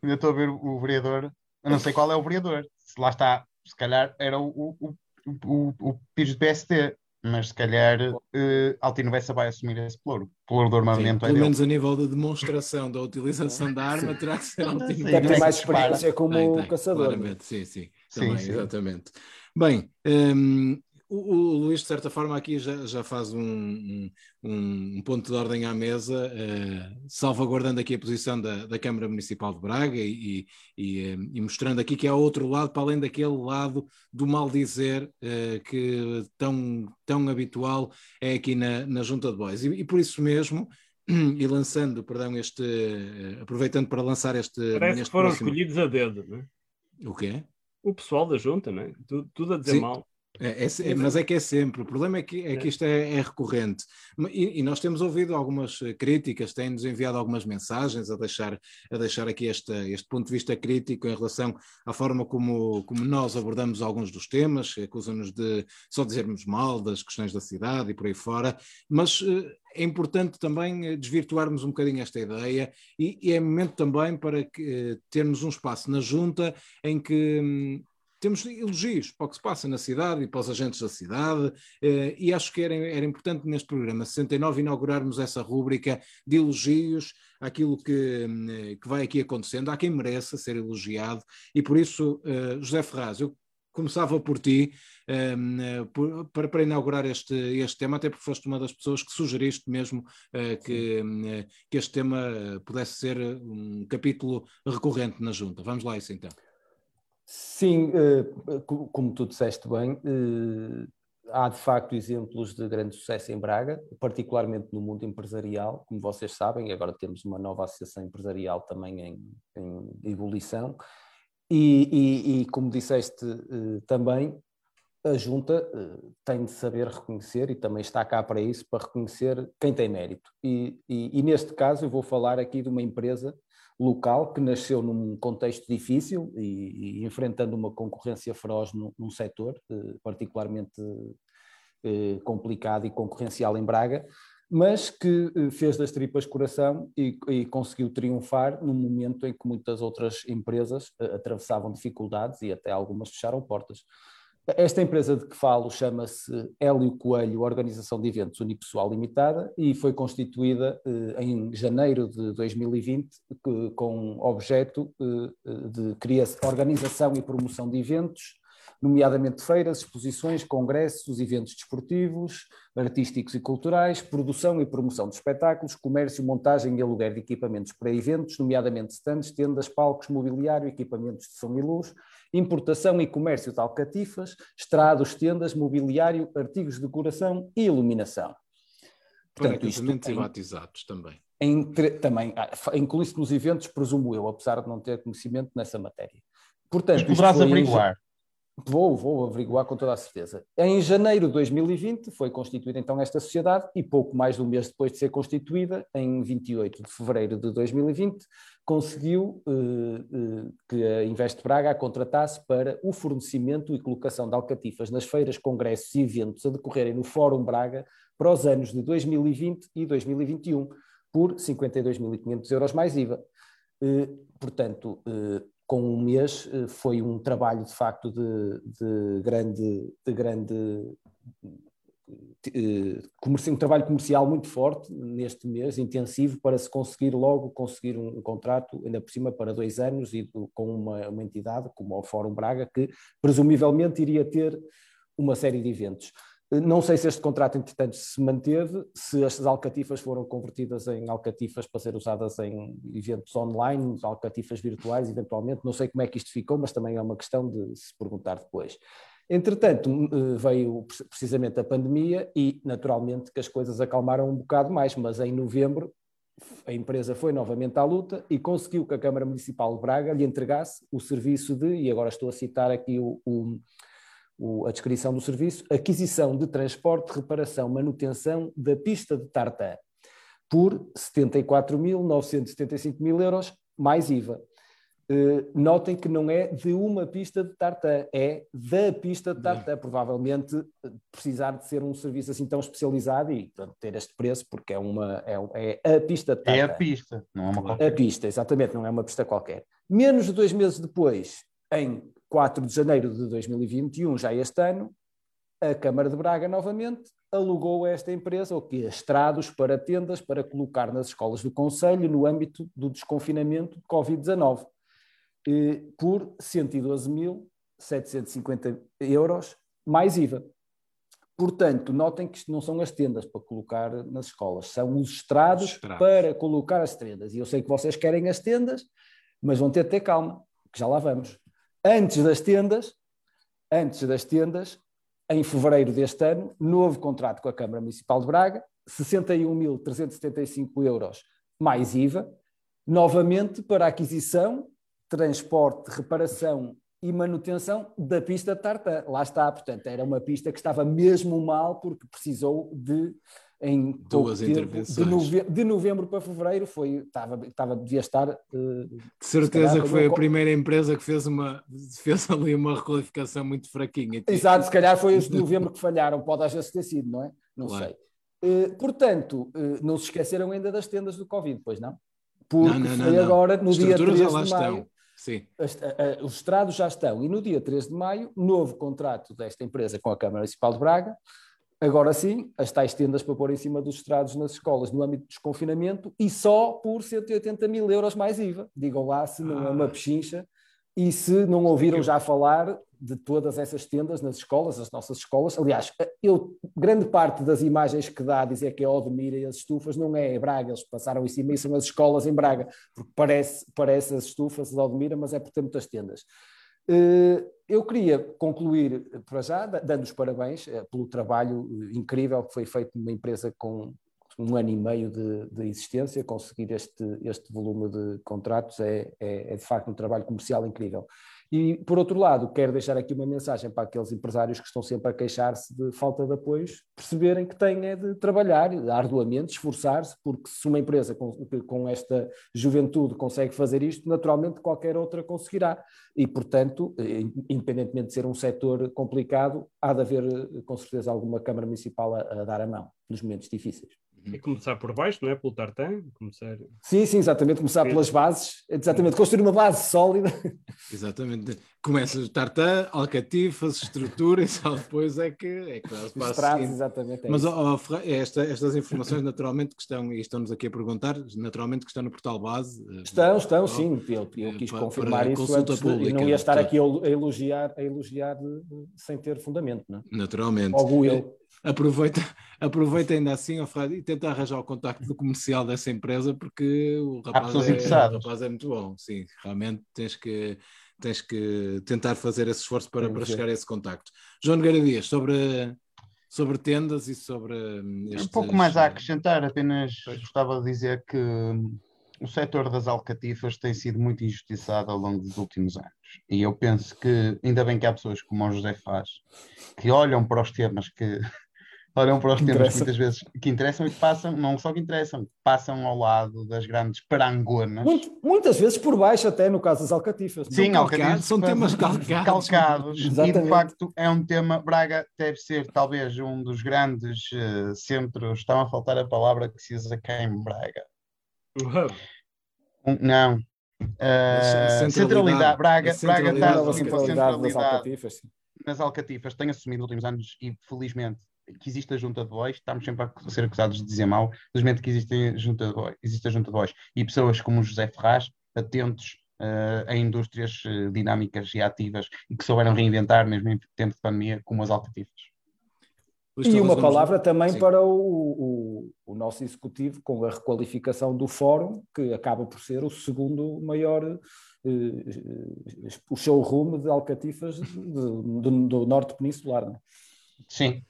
Ainda estou a ver o vereador. Eu não sei qual é o vereador. Se lá está, se calhar era o, o, o, o, o Pires do PST, mas se calhar uh, Altino Bessa vai assumir esse pluro. Pluro do armamento Sim, é Pelo menos a nível de demonstração da utilização da arma, terá que ser Altino Bessa. Tem mais experiência como tem, tem, caçador. Claramente, sim, sim. Também, sim, sim. exatamente. Bem, um, o, o, Luís, de certa forma, aqui já, já faz um, um, um, ponto de ordem à mesa, uh, salvaguardando aqui a posição da, da Câmara Municipal de Braga e, e, uh, e, mostrando aqui que há outro lado, para além daquele lado do mal dizer uh, que tão, tão habitual é aqui na, na Junta de Bois. E, e por isso mesmo, (clears throat) e lançando, perdão, este, aproveitando para lançar este. Parece este que foram próximo... escolhidos a dedo, não é? O quê? O pessoal da Junta, não é? Tudo, tudo a dizer Sim. mal. É, é, mas é que é sempre. O problema é que, é que isto é, é recorrente. E, e, nós temos ouvido algumas eh, críticas, têm-nos enviado algumas mensagens a deixar, a deixar aqui este, este ponto de vista crítico em relação à forma como, como nós abordamos alguns dos temas, acusam-nos de só dizermos mal das questões da cidade e por aí fora, mas eh, é importante também eh, desvirtuarmos um bocadinho esta ideia e, e é momento também para que, termos um espaço na junta em que hum, temos elogios para o que se passa na cidade e para os agentes da cidade, eh, e acho que era, era importante neste programa 69 inaugurarmos essa rúbrica de elogios àquilo que, hum, que vai aqui acontecendo, há quem mereça ser elogiado, e por isso, eh, José Ferraz, eu começava por ti um, eh, por, para, para, inaugurar este, este tema, até porque foste uma das pessoas que sugeriste mesmo uh, que, um, que este tema pudesse ser um capítulo recorrente na Junta. Vamos lá isso então. Sim, eh, como tu disseste bem, eh, há de facto exemplos de grande sucesso em Braga, particularmente no mundo empresarial, como vocês sabem, agora temos uma nova associação empresarial também em, em ebulição, e, e, e, como disseste eh, também, a Junta tem de saber reconhecer e também está cá para isso, para reconhecer quem tem mérito. E, e neste caso eu vou falar aqui de uma empresa local que nasceu num contexto difícil e, e enfrentando uma concorrência feroz num, num setor eh, particularmente eh, complicado e concorrencial em Braga, mas que eh, fez das tripas coração e, e, conseguiu triunfar num momento em que muitas outras empresas eh, atravessavam dificuldades e até algumas fecharam portas. Esta empresa de que falo chama-se Hélio Coelho Organização de Eventos Unipessoal Limitada e foi constituída eh, em janeiro de 2020 com objeto eh, de criação, organização e promoção de eventos, nomeadamente feiras, exposições, congressos, eventos desportivos, artísticos e culturais, produção e promoção de espetáculos, comércio, montagem e aluguer de equipamentos para eventos, nomeadamente stands, tendas, palcos, mobiliário, equipamentos de som e luz, importação e comércio de alcatifas, estrados, tendas, mobiliário, artigos de decoração e iluminação. Portanto, casamentos e batizados também. Entre, também, ah, inclui-se nos eventos, presumo eu, apesar de não ter conhecimento nessa matéria. Portanto, Mas poderás averiguar. Vou, vou averiguar com toda a certeza. Em janeiro de 2020 foi constituída então esta sociedade e pouco mais de um mês depois de ser constituída, em 28 de fevereiro de 2020, conseguiu eh, eh, que a Invest Braga a contratasse para o fornecimento e colocação de alcatifas nas feiras, congressos e eventos a decorrerem no Fórum Braga para os anos de 2020 e 2021 por 52.500 euros mais IVA. Eh, portanto, eh, com um mês eh, foi um trabalho de facto de, de grande, de grande um trabalho comercial muito forte neste mês, intensivo, para se conseguir logo conseguir um, um contrato, ainda por cima, para dois anos e do, com uma, uma entidade como o Fórum Braga, que presumivelmente iria ter uma série de eventos. Não sei se este contrato, entretanto, se manteve, se estas alcatifas foram convertidas em alcatifas para ser usadas em eventos online, alcatifas virtuais, eventualmente. Não sei como é que isto ficou, mas também é uma questão de se perguntar depois. Entretanto, eh, veio precisamente a pandemia e, naturalmente, que as coisas acalmaram um bocado mais, mas em novembro a empresa foi novamente à luta e conseguiu que a Câmara Municipal de Braga lhe entregasse o serviço de, e agora estou a citar aqui o, o o, a descrição do serviço, aquisição de transporte, reparação, manutenção da pista de tartan, por 74.975 mil euros, mais IVA. Uh, notem que não é de uma pista de tartan, é da pista de tartan. Provavelmente eh, precisar de ser um serviço assim tão especializado e portanto, ter este preço, porque é, uma, é, é a pista de tartan. É a pista, não é uma qualquer. A pista, exatamente, não é uma pista qualquer. Menos de dois meses depois, em 4 de janeiro de 2021, já este ano, a Câmara de Braga novamente alugou a esta empresa o que estrados para tendas para colocar nas escolas do Conselho no âmbito do desconfinamento de Covid-19 por 112.750 euros mais IVA. Portanto, notem que isto não são as tendas para colocar nas escolas, são os estrados, estrados, para colocar as tendas. E eu sei que vocês querem as tendas, mas vão ter de ter calma, que já lá vamos antes das tendas, antes das tendas, em fevereiro deste ano, novo contrato com a Câmara Municipal de Braga, 61.375 euros mais IVA, novamente para aquisição, transporte, reparação e manutenção da pista de tartan. Lá está, portanto, era uma pista que estava mesmo mal porque precisou de em duas intervenções. De novembro, de novembro, para fevereiro foi estava, estava devia estar uh, de certeza calhar, que foi a primeira empresa que fez uma (laughs) fez ali uma requalificação muito fraquinha. Exato, se calhar foi os (laughs) de novembro que falharam, pode às vezes ter sido, não é? Não claro. sei. Uh, portanto, uh, não se esqueceram ainda das tendas do Covid, pois não? Porque não, não, foi não, agora no dia 3 de maio. Estão. Sim. Os estrados já estão. E no dia 3 de maio, novo contrato desta empresa com a Câmara Municipal de Braga, Agora sim, as tais tendas para pôr em cima dos estrados nas escolas no âmbito de desconfinamento e só por 180 mil euros mais IVA. Digam lá se não é uma ah. pechincha e se não ouviram já falar de todas essas tendas nas escolas, as nossas escolas. Aliás, eu, grande parte das imagens que dá a dizer que é Odmira e as estufas não é Braga, eles passaram em cima e são as escolas em Braga, porque parece, parece as estufas de Odmira, mas é por ter muitas tendas. Uh, eu queria concluir, para já, dando os parabéns eh, pelo trabalho eh, incrível que foi feito numa empresa com um ano e meio de, de existência. Conseguir este, este volume de contratos é, é, é, de facto um trabalho comercial incrível. E, por outro lado, quero deixar aqui uma mensagem para aqueles empresários que estão sempre a queixar-se de falta de apoios, perceberem que têm é de trabalhar arduamente, esforçar-se, porque se uma empresa com, com esta juventude consegue fazer isto, naturalmente qualquer outra conseguirá. E, portanto, eh, independentemente de ser um setor complicado, há de haver, eh, com certeza, alguma Câmara Municipal a, a dar a mão nos momentos difíceis. E começar por baixo, não é? Pelo tartan? Começar... Sim, sim, exatamente. Começar pelas bases. Exatamente. Construir uma base sólida. Exatamente. Começas tartan, alcatifas, estrutura e (laughs) só depois é que, é que os passos Exatamente. É Mas oh, oh, esta, estas informações naturalmente que estão, e estamos aqui a perguntar, naturalmente que estão no portal base. Eh, estão, estão, sim. Eu, eu quis para, confirmar para isso antes pública, e não ia estar aqui a elogiar, a elogiar sem ter fundamento. Não é? Naturalmente. Logo eu aproveita, (laughs) aproveita ainda assim, Fred, e tenta arranjar o contacto do comercial dessa empresa, porque o rapaz, é, o rapaz é muito bom. Sim, realmente tens que, tens que tentar fazer esse esforço para, para chegar a esse contacto. João Nogueira Dias, sobre, sobre tendas e sobre. Estes... Um pouco mais a acrescentar, apenas gostava de dizer que o setor das alcatifas tem sido muito injustiçado ao longo dos últimos anos. E eu penso que ainda bem que há pessoas como o José faz, que olham para os temas que olham para os temas que muitas vezes que interessam e que passam, não só que interessam, passam ao lado das grandes parangonas. Muito, muitas vezes por baixo, até no caso das alcatifas. Sim, alcatifas são temas (laughs) calcados. calcados e de facto é um tema, Braga deve ser talvez um dos grandes uh, centros, estão a faltar a palavra que se usa cá em Braga. Um, não. Uh, centralidade. Braga, Braga está a centralidade das alcatifas. Nas alcatifas tem assumido nos últimos anos e felizmente que existe a junta de voz, estamos sempre a ser acusados de dizer mal, felizmente que existe a junta de voz, existe a junta de voz e pessoas como o José Ferraz, atentos uh, a indústrias uh, dinâmicas e ativas e que souberam reinventar mesmo em tempo de pandemia, como as alcatifas. E uma palavra também Sim. para o, o, o, nosso executivo, com a requalificação do fórum, que acaba por ser o segundo maior eh, o showroom de alcatifas de, do, do norte peninsular. Não é? Sim,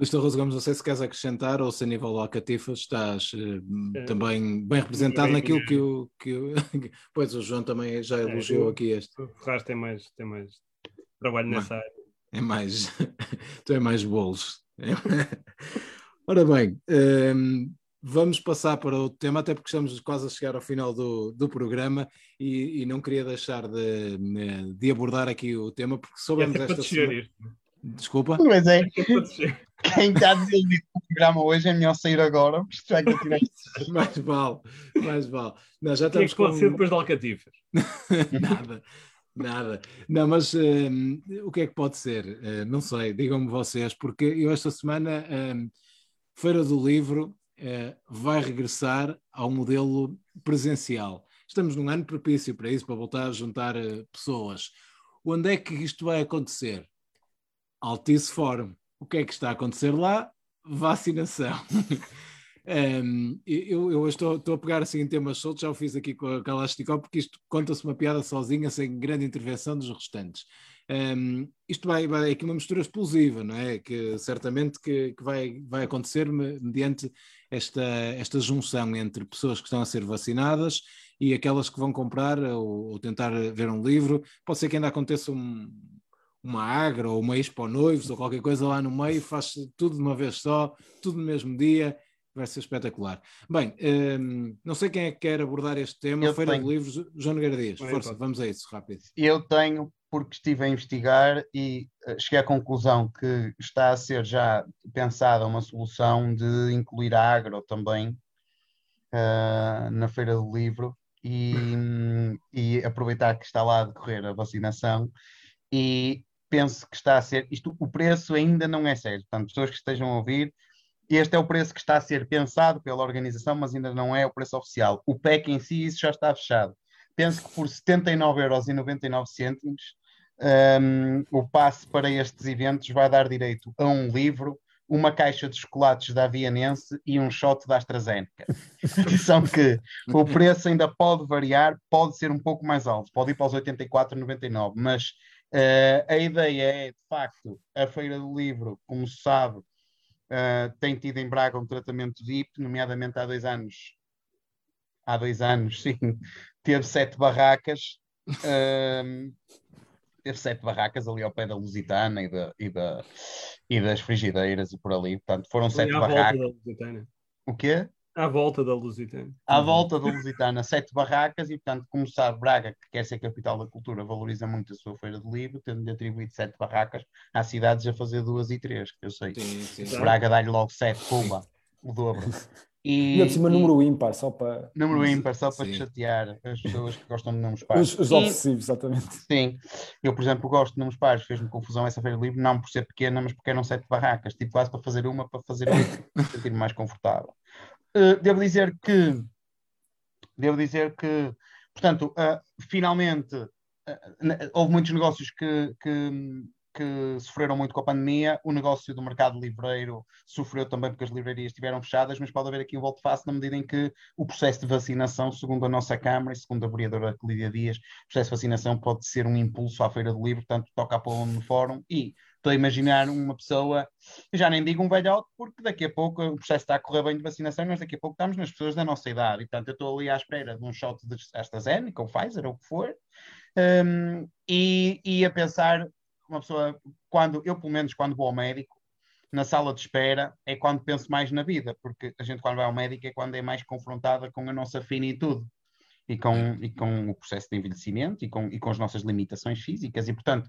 Luís Torres Gomes, não sei se queres acrescentar ou se a nível Alcatifa estás uh, também bem representado bem, naquilo que o, que o... (laughs) Pois o João também já é, elogiou é, aqui este. O Ferraz tem mais, tem mais trabalho nessa área. É mais... (laughs) tu é mais bolos. (laughs) Ora bem, um, ehm, vamos passar para outro tema, até porque estamos quase a chegar ao final do, do programa e, e não queria deixar de, de abordar aqui o tema, porque soubemos é esta semana... Desculpa? Mas é. Quem está desiludido com o programa hoje é melhor sair agora, porque isto vai continuar. (laughs) mais vale, mais vale. Não, já estamos que é que com... ser depois de Alcatifas? (laughs) nada, nada. Não, mas um, o que é que pode ser? Uh, não sei, digam-me vocês, porque eu esta semana, um, Feira do Livro uh, vai regressar ao modelo presencial. Estamos num ano propício para isso, para voltar a juntar uh, pessoas. Onde é que isto vai acontecer? Altice Forum. O que é que está a acontecer lá? Vacinação. (laughs) um, eu, eu estou, estou, a pegar assim em temas soltos, já o fiz aqui com a Kalashnikov, porque isto conta-se uma piada sozinha, sem grande intervenção dos restantes. Um, isto vai, vai aqui uma mistura explosiva, não é? Que certamente que, que vai, vai acontecer mediante esta, esta junção entre pessoas que estão a ser vacinadas e aquelas que vão comprar ou, ou tentar ver um livro. Pode ser que ainda aconteça um, uma agra ou uma expo noivos ou qualquer coisa lá no meio, faz tudo de uma vez só, tudo no mesmo dia, vai ser espetacular. Bem, um, não sei quem é que quer abordar este tema, Eu Feira tenho. de Livros, João Nogueira Dias, força, vamos a isso, rápido. Eu tenho, porque estive a investigar e uh, cheguei à conclusão que está a ser já pensada uma solução de incluir a agro também uh, na Feira do Livro e, e aproveitar que está lá a decorrer a vacinação e penso que está a ser. Isto, o preço ainda não é certo. Portanto, pessoas que estejam a ouvir, este é o preço que está a ser pensado pela organização, mas ainda não é o preço oficial. O PEC em si, isso já está fechado. Penso que por 79,99€, um, o passe para estes eventos vai dar direito a um livro, uma caixa de chocolates da Avianense e um shot da AstraZeneca. Atenção que o preço ainda pode variar, pode ser um pouco mais alto, pode ir para os 84,99, mas Uh, a ideia é, de facto, a Feira do Livro, como se sabe, uh, tem tido em Braga um tratamento VIP, nomeadamente há dois anos. Há dois anos, (laughs) sim, teve sete barracas. Uh, teve sete barracas ali ao pé da Lusitana e, da, e, da, e das frigideiras e por ali. Portanto, foram sete barracas. O quê? À volta da Lusitana. À volta da Lusitana, sete barracas, e portanto, como sabe, Braga, que quer ser capital da cultura, valoriza muito a sua feira de livro, tendo-lhe atribuído sete barracas, há cidades a fazer duas e três, que eu sei. Sim, sim. Braga dá-lhe logo sete, pumba, o dobro. (laughs) E, e cima e, número ímpar, só para. Número ímpar, só para chatear as pessoas que gostam de números pares. Os, os obsessivos, exatamente. Sim. Eu, por exemplo, gosto de números pares, fez-me confusão essa feira de livro, não por ser pequena, mas porque eram sete barracas, tipo quase para fazer uma, para fazer outra, (laughs) sentir-me mais confortável. Eh, devo dizer que devo dizer que portanto uh, finalmente uh, houve muitos negócios que, que, que, sofreram muito com a pandemia. O negócio do mercado livreiro sofreu também porque as livrarias estiveram fechadas mas pode haver aqui um volto face na medida em que o processo de vacinação segundo a nossa Câmara e segundo a vereadora Clídia Dias o processo de vacinação pode ser um impulso à feira do livro portanto toca a pô-lo no fórum e Estou a imaginar uma pessoa, já nem digo um velhote, porque daqui a pouco o processo está a correr bem de vacinação, mas daqui a pouco estamos nas pessoas da nossa idade. E, portanto, eu estou ali à espera de um shot de AstraZeneca ou Pfizer, ou o que for, um, e, e a pensar, uma pessoa, quando eu, pelo menos, quando vou ao médico, na sala de espera é quando penso mais na vida, porque a gente, quando vai ao médico, é quando é mais confrontada com a nossa finitude e com, e com o processo de envelhecimento e com, e com as nossas limitações físicas. E, portanto,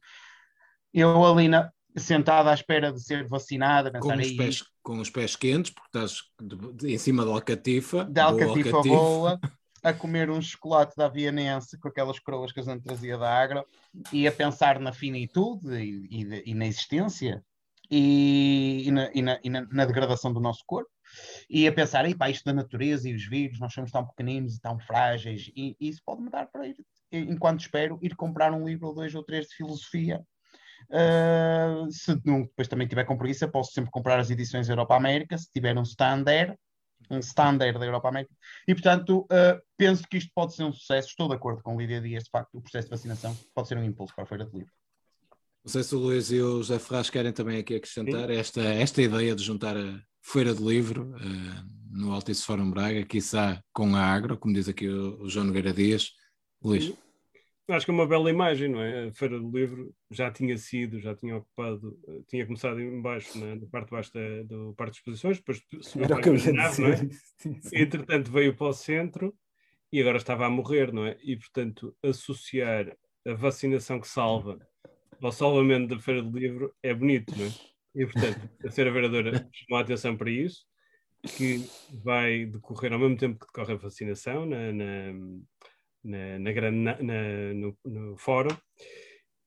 eu ali na, sentada à espera de ser vacinada, com os, pés, com os pés quentes, porque estás de, de, em cima da alcatifa. Da alcatifa, alcatifa boa, a comer um chocolate da Vianense com aquelas coroas que a gente trazia da Agra e a pensar na finitude e, e, e na existência e, e, na, na, na, na, degradação do nosso corpo e a pensar, pá, isto da natureza e os vírus, nós somos tão pequeninos e tão frágeis, e, e isso pode me dar para ir, enquanto espero, ir comprar um livro ou dois ou três de filosofia. Uh, se não, depois também tiver com preguiça, posso sempre comprar as edições Europa América, se tiver um standard, um standard da Europa América. E, portanto, uh, penso que isto pode ser um sucesso. Estou de acordo com Lídia Dias, de facto, o processo de vacinação pode ser um impulso para a Feira de Livro. Não sei se o Luís e o José Ferraz querem também aqui acrescentar esta, esta ideia de juntar a Feira de Livro uh, no Altice Fórum Braga, quiçá com a Agro, como diz aqui o, o João Nogueira Dias. Luís. Acho que é uma bela imagem, não é? A Feira do Livro já tinha sido, já tinha ocupado, eh, tinha começado embaixo, na, na parte de baixo da, do Parque de Exposições, depois Era o que eu ia dizer. (laughs) É? Entretanto veio para o centro e agora estava a morrer, não é? E portanto associar a vacinação que salva ao salvamento da Feira do Livro é bonito, não é? E, portanto, a Senhora Vereadora chamou a atenção para isso, que vai decorrer ao mesmo tempo que decorre a vacinação na, na, na, na, grande, na no, no, fórum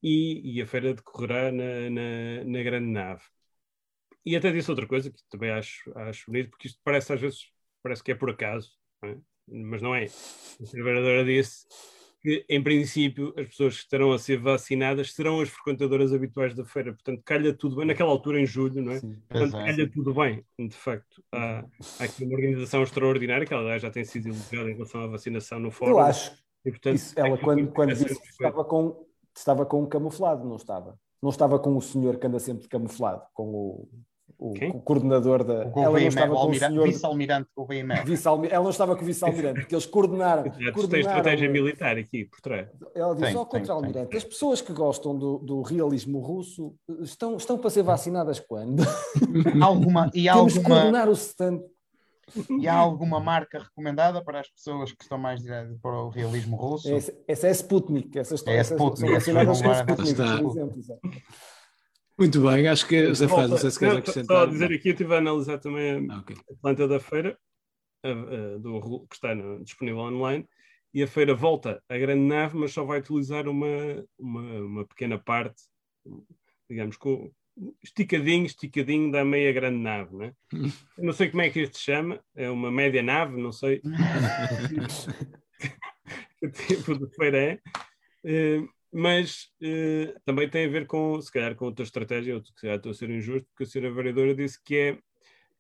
e, e, a feira decorrerá na, na, na, grande nave. E até disse outra coisa que também acho, acho bonito, porque isto parece às vezes parece que é por acaso, não é? mas não é. A Senhora Vereadora disse que, em princípio, as pessoas que estarão a ser vacinadas serão as frequentadoras habituais da feira. Portanto, calha tudo bem, naquela altura, em julho, não é? Sim, Portanto, calha tudo bem. De facto, há, há aqui uma organização extraordinária, que ela já tem sido elogiada em relação à vacinação no fórum. Eu acho. E, portanto, Isso, ela, quando, quando disse que estava com, estava com um camuflado, não estava? Não estava com o senhor que anda sempre camuflado, com o, o, o, coordenador da. O ela não estava com o senhor. Vice-almirante Vice ela não estava com o vice-almirante, porque eles coordenaram. coordenaram tem estratégia militar aqui por trás. Ela disse ao contra-almirante: as pessoas que gostam do, do, realismo russo estão, estão para ser vacinadas quando? Alguma, e Temos alguma... coordenar o stand. (laughs) E há alguma marca recomendada para as pessoas que estão mais diretas para o realismo russo? Essa, essa é Sputnik. Essa é Sputnik. Sputnik, por exemplo. Muito bem, acho que José Faz, não sei se queres acrescentar. Só a dizer aqui, eu estive a analisar também a, ah, okay. a planta da feira, a, a, do, que está no, disponível online, e a feira volta à grande nave, mas só vai utilizar uma, uma, uma pequena parte, digamos, com, esticadinho, esticadinho da meia grande nave, né? (laughs) Eu não sei como é que isto se chama, é uma média nave, não sei (laughs) que tipo de feira é. Uh, mas uh, também tem a ver com, se calhar, com outra estratégia, ou se calhar estou a ser injusto, porque a senhora vereadora disse que é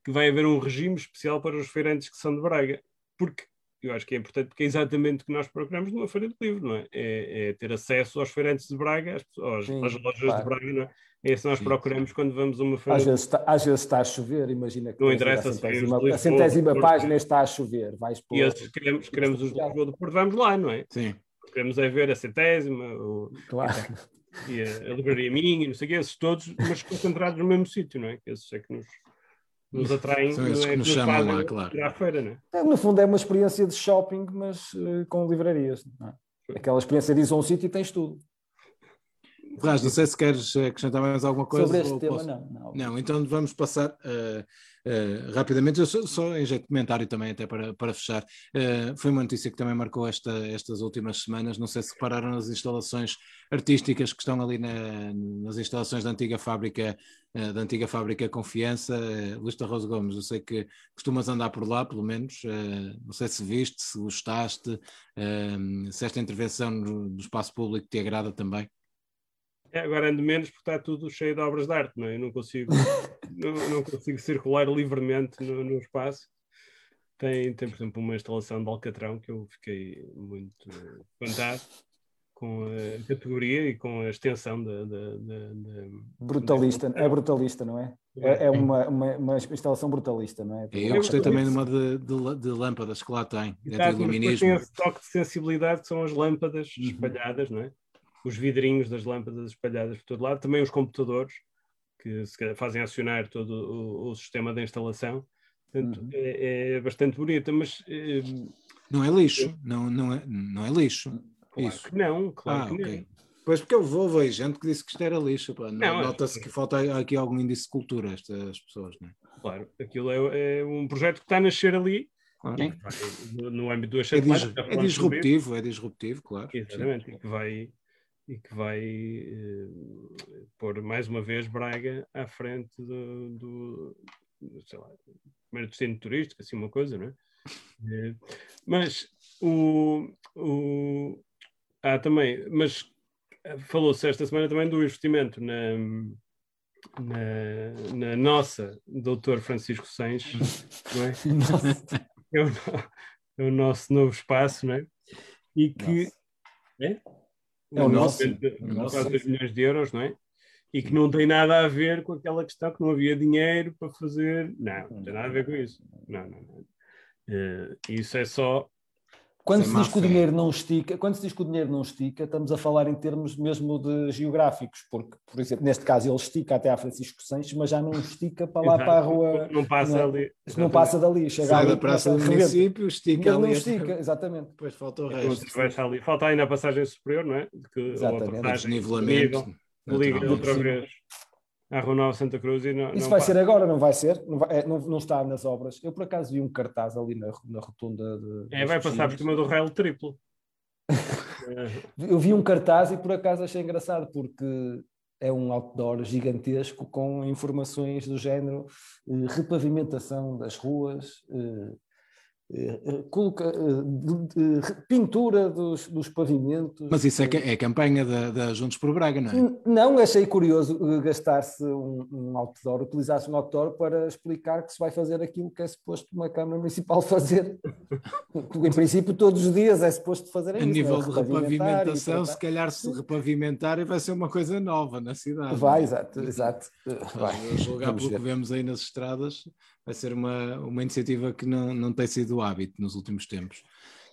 que vai haver um regime especial para os feirantes que são de Braga, porque eu acho que é importante, porque é exatamente o que nós procuramos numa feira de livro, não é? É, é ter acesso aos feirantes de Braga, às, Sim, às lojas claro. de Braga, não é? É isso que nós procuramos quando vamos a uma feira. Às vezes, está, às vezes está a chover, imagina que não interessa a centésima, a centésima página está a chover. Vais por, e queremos, queremos os Lisboa do Porto, vamos lá, não é? Sim queremos é ver a centésima, o, claro. (laughs) e a, a livraria minha, não sei o que, esses todos, mas concentrados no mesmo sítio, não é? Esses é que nos, nos atraem. São esses é, que nos, nos chamam lá, claro. À feira, não é? é? No fundo é uma experiência de shopping, mas uh, com livrarias. É? Aquela experiência de ir a um sítio e tens tudo. Rás, não sei se queres acrescentar mais alguma coisa. Sobre este tema, não, não. Não, então vamos passar uh, uh, rapidamente. Eu só, só em jeito de comentário também, até para, para fechar. Uh, foi uma notícia que também marcou esta, estas últimas semanas. Não sei se repararam nas instalações artísticas que estão ali na, nas instalações da antiga fábrica, da antiga fábrica Confiança. Luís Rosa Gomes, eu sei que costumas andar por lá, pelo menos. não sei se viste, se gostaste, se esta intervenção no espaço público te agrada também. É, agora ando menos porque está tudo cheio de obras de arte, não é? Eu não consigo, (laughs) não, não, consigo circular livremente no, no espaço. Tem, tem, por exemplo, uma instalação de Alcatrão que eu fiquei muito espantado, com a categoria e com a extensão da. da- da- da- Brutalista, é brutalista, não é? É, é uma, uma, uma instalação brutalista, não é? Eu gostei também de uma de, de- de lâmpadas que lá tem, é de depois tem iluminismo. esse toque de sensibilidade que são as lâmpadas Uhum. espalhadas, não é? Os vidrinhos das lâmpadas espalhadas por todo lado, também os computadores que se calhar fazem acionar todo o, o sistema de instalação. Portanto, Uhum. é, é bastante bonita, mas eh, Não é lixo, não, não, é, não é lixo. claro Isso. que não, claro Ah, que ok. não. Pois porque eu vou ver gente que disse que isto era lixo. pá. Não, é- Nota-se que falta aqui algum índice de cultura estas pessoas. Não é? Claro, aquilo é, é um projeto que está a nascer ali Claro. No, no âmbito do É, dis- é disruptivo, é disruptivo, claro. Exatamente, e que vai, e que vai eh, pôr mais uma vez Braga à frente do, do sei lá, primeiro destino turístico, assim uma coisa, não é? Eh, Mas o, o ah, também, mas eh, falou-se esta semana também do investimento na, na, na nossa doutor Francisco Sanches, não é? (laughs) Nossa, é o, é o nosso novo espaço, não é? E que é, É É o nosso. quase 2 milhões de euros, não é? E que não tem nada a ver com aquela questão que não havia dinheiro para fazer. Não, não tem nada a ver com isso. Não, não, não. Eh, isso é só. Quando se diz que o dinheiro não estica, quando se diz que o dinheiro não estica, estamos a falar em termos mesmo de geográficos, porque, por exemplo, neste caso ele estica até à Francisco Sanches, mas já não estica para lá Exato. para a rua, Não passa não- ali. não passa dali, chega Sai ali, da praça do a município, estica Ele não ali. estica, exatamente. Depois falta o Então, resto. se vai ali. Falta ainda a passagem superior, não é? Que, ou a Exatamente. passagem Desnivelamento. liga naturalmente. outra vez à Rua Nova Santa Cruz e não. Isso não vai passa. ser agora, não vai ser? Não, vai- é, não- não está nas obras. Eu, por acaso, vi um cartaz ali na, na rotunda de. É, vai passar por cima do rail triplo. (laughs) Eu vi um cartaz e por acaso achei engraçado, porque é um outdoor gigantesco com informações do género eh, repavimentação das ruas, eh, coloca- eh, de- de- pintura dos, dos pavimentos. Mas isso é, ca- é campanha da, da Juntos por Braga, não é? Não, achei curioso eh, gastar-se um, um outdoor, utilizar-se um outdoor para explicar que se vai fazer aquilo que é suposto uma Câmara Municipal (laughs) fazer. em princípio, todos os dias é suposto fazer A isso. nível não é? de repavimentação, se calhar se repavimentar vai ser uma coisa nova na cidade. Vai, exato, exato. (laughs) Vai. A julgar Vamos pelo que ver. vemos aí nas estradas, vai ser uma, uma iniciativa que não, não tem sido hábito nos últimos tempos.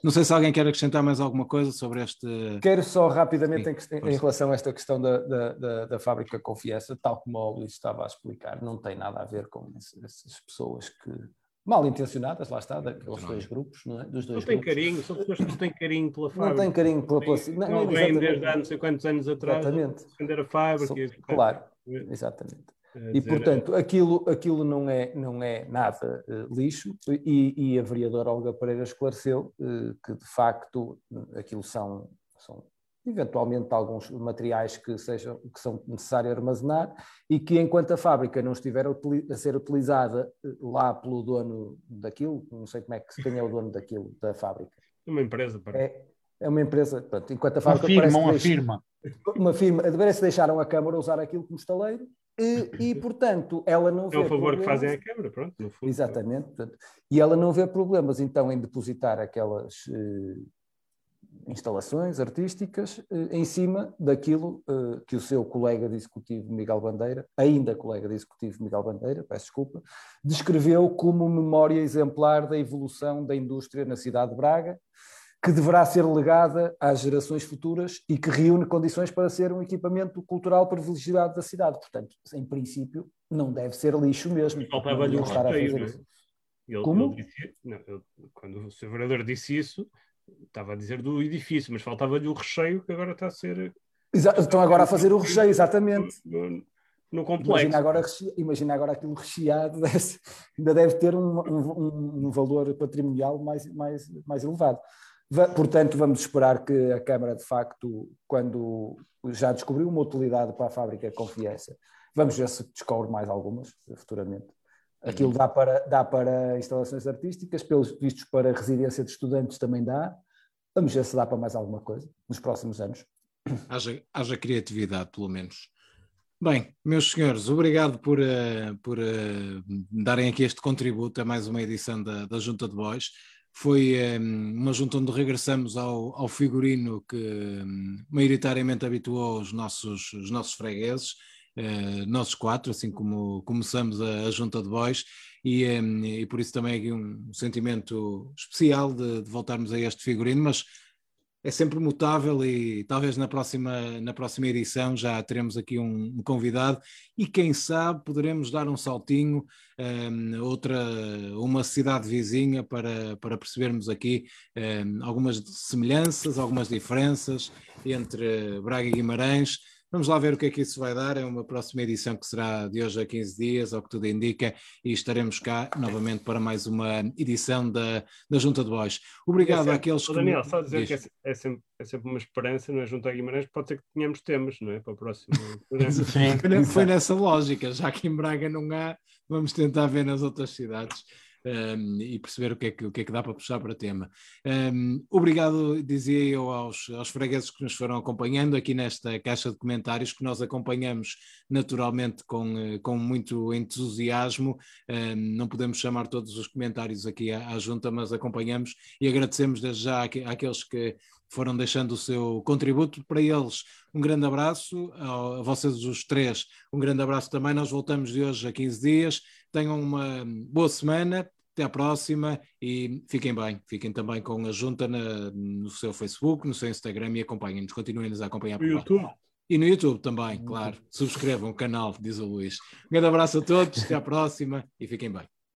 Não sei se alguém quer acrescentar mais alguma coisa sobre este. Quero só rapidamente Sim, em, em relação a esta questão da, da, da, da fábrica Confiança, tal como o Luís estava a explicar, não tem nada a ver com esse- essas pessoas que mal intencionadas, lá está, daqueles Não. dois grupos, não é? Dos Não dois tem grupos. carinho, são pessoas que não têm carinho pela Não fábrica. tem carinho pela Tem- placi- Não, não, vem exatamente. desde há não sei quantos anos atrás a Exatamente. defender a fábrica. São- Claro, exatamente. Dizer, E, portanto, aquilo, aquilo não, é, não é nada eh, lixo, e, e a vereadora Olga Pereira esclareceu eh, que, de facto, aquilo são, são eventualmente alguns materiais que, sejam, que são necessários armazenar e que, enquanto a fábrica não estiver a, utili- a ser utilizada eh, lá pelo dono daquilo, não sei como é que, quem é o dono daquilo, da fábrica, uma empresa, parece. é, é uma empresa, pronto, enquanto a Uma fábrica firma, parece que uma deixa- firma. uma firma, parece deixaram a Câmara usar aquilo como estaleiro e, e, portanto, ela não vê É o favor que problemas- fazem à Câmara, pronto, no fundo. Exatamente. portanto, e ela não vê problemas, então, em depositar aquelas eh, instalações artísticas eh, em cima daquilo eh, que o seu colega de executivo Miguel Bandeira, ainda colega de executivo Miguel Bandeira, peço desculpa, descreveu como memória exemplar da evolução da indústria na cidade de Braga, que deverá ser legada às gerações futuras e que reúne condições para ser um equipamento cultural privilegiado da cidade. Portanto, em princípio, não deve ser lixo mesmo. Faltava-lhe um fazer não é? isso. Ele, Como? ele disse- não, ele- quando o seu vereador disse isso, estava a dizer do edifício, mas faltava-lhe o recheio que agora está a ser Exa- Estão agora a fazer o recheio, exatamente. no, no complexo. Imagina agora, imagina agora aquilo recheado, (laughs) deve ainda deve ter um, um- um valor patrimonial mais, mais, mais elevado. Portanto, vamos esperar que a Câmara, de facto, quando já descobriu uma utilidade para a fábrica Confiança, vamos ver se descobre mais algumas futuramente. Aquilo dá para, dá para instalações artísticas, pelos vistos para residência de estudantes também dá. Vamos ver se dá para mais alguma coisa nos próximos anos. Haja, haja criatividade, pelo menos. Bem, meus senhores, obrigado por, eh, por eh, darem aqui este contributo a mais uma edição da, da Junta de Boys. Foi um, uma junta onde regressamos ao, ao figurino que um, maioritariamente habituou os nossos, os nossos fregueses, uh, nossos quatro, assim como começamos a, a junta de boys, e, um, e, por isso também aqui um sentimento especial de, de voltarmos a este figurino, mas é sempre mutável e talvez na próxima, na próxima edição já teremos aqui um, um convidado e quem sabe poderemos dar um saltinho um, outra, uma cidade vizinha para, para percebermos aqui um, algumas semelhanças, algumas diferenças entre Braga e Guimarães, Vamos lá ver o que é que isso vai dar. É uma próxima edição que será de hoje a 15 dias, ao que tudo indica, e estaremos cá novamente para mais uma edição da, da Junta de Boys. Obrigado é sempre, àqueles que. Daniel, só dizer Diz. que é, é, sempre, é sempre uma esperança, não é? Junta a Guimarães, pode ser que tenhamos temas, não é? Para o próximo. (laughs) Sim, foi nessa lógica, já que em Braga não há, vamos tentar ver nas outras cidades um, e perceber o que, é que, o que é que dá para puxar para tema. Um, obrigado, dizia eu, aos, aos fregueses que nos foram acompanhando aqui nesta caixa de comentários, que nós acompanhamos naturalmente com, eh, com muito entusiasmo. Um, não podemos chamar todos os comentários aqui à, à junta, mas acompanhamos e agradecemos desde já àqueles que foram deixando o seu contributo. Para eles, um grande abraço, a vocês os três, um grande abraço também. Nós voltamos de hoje a 15 dias. Tenham uma boa semana. Até à próxima e fiquem bem. Fiquem também com a junta na, no seu Facebook, no seu Instagram e acompanhem-nos. Continuem-nos a acompanhar por no YouTube. E no YouTube também, claro. Subscrevam o canal, diz o Luís. Um grande abraço a todos, até à próxima e fiquem bem.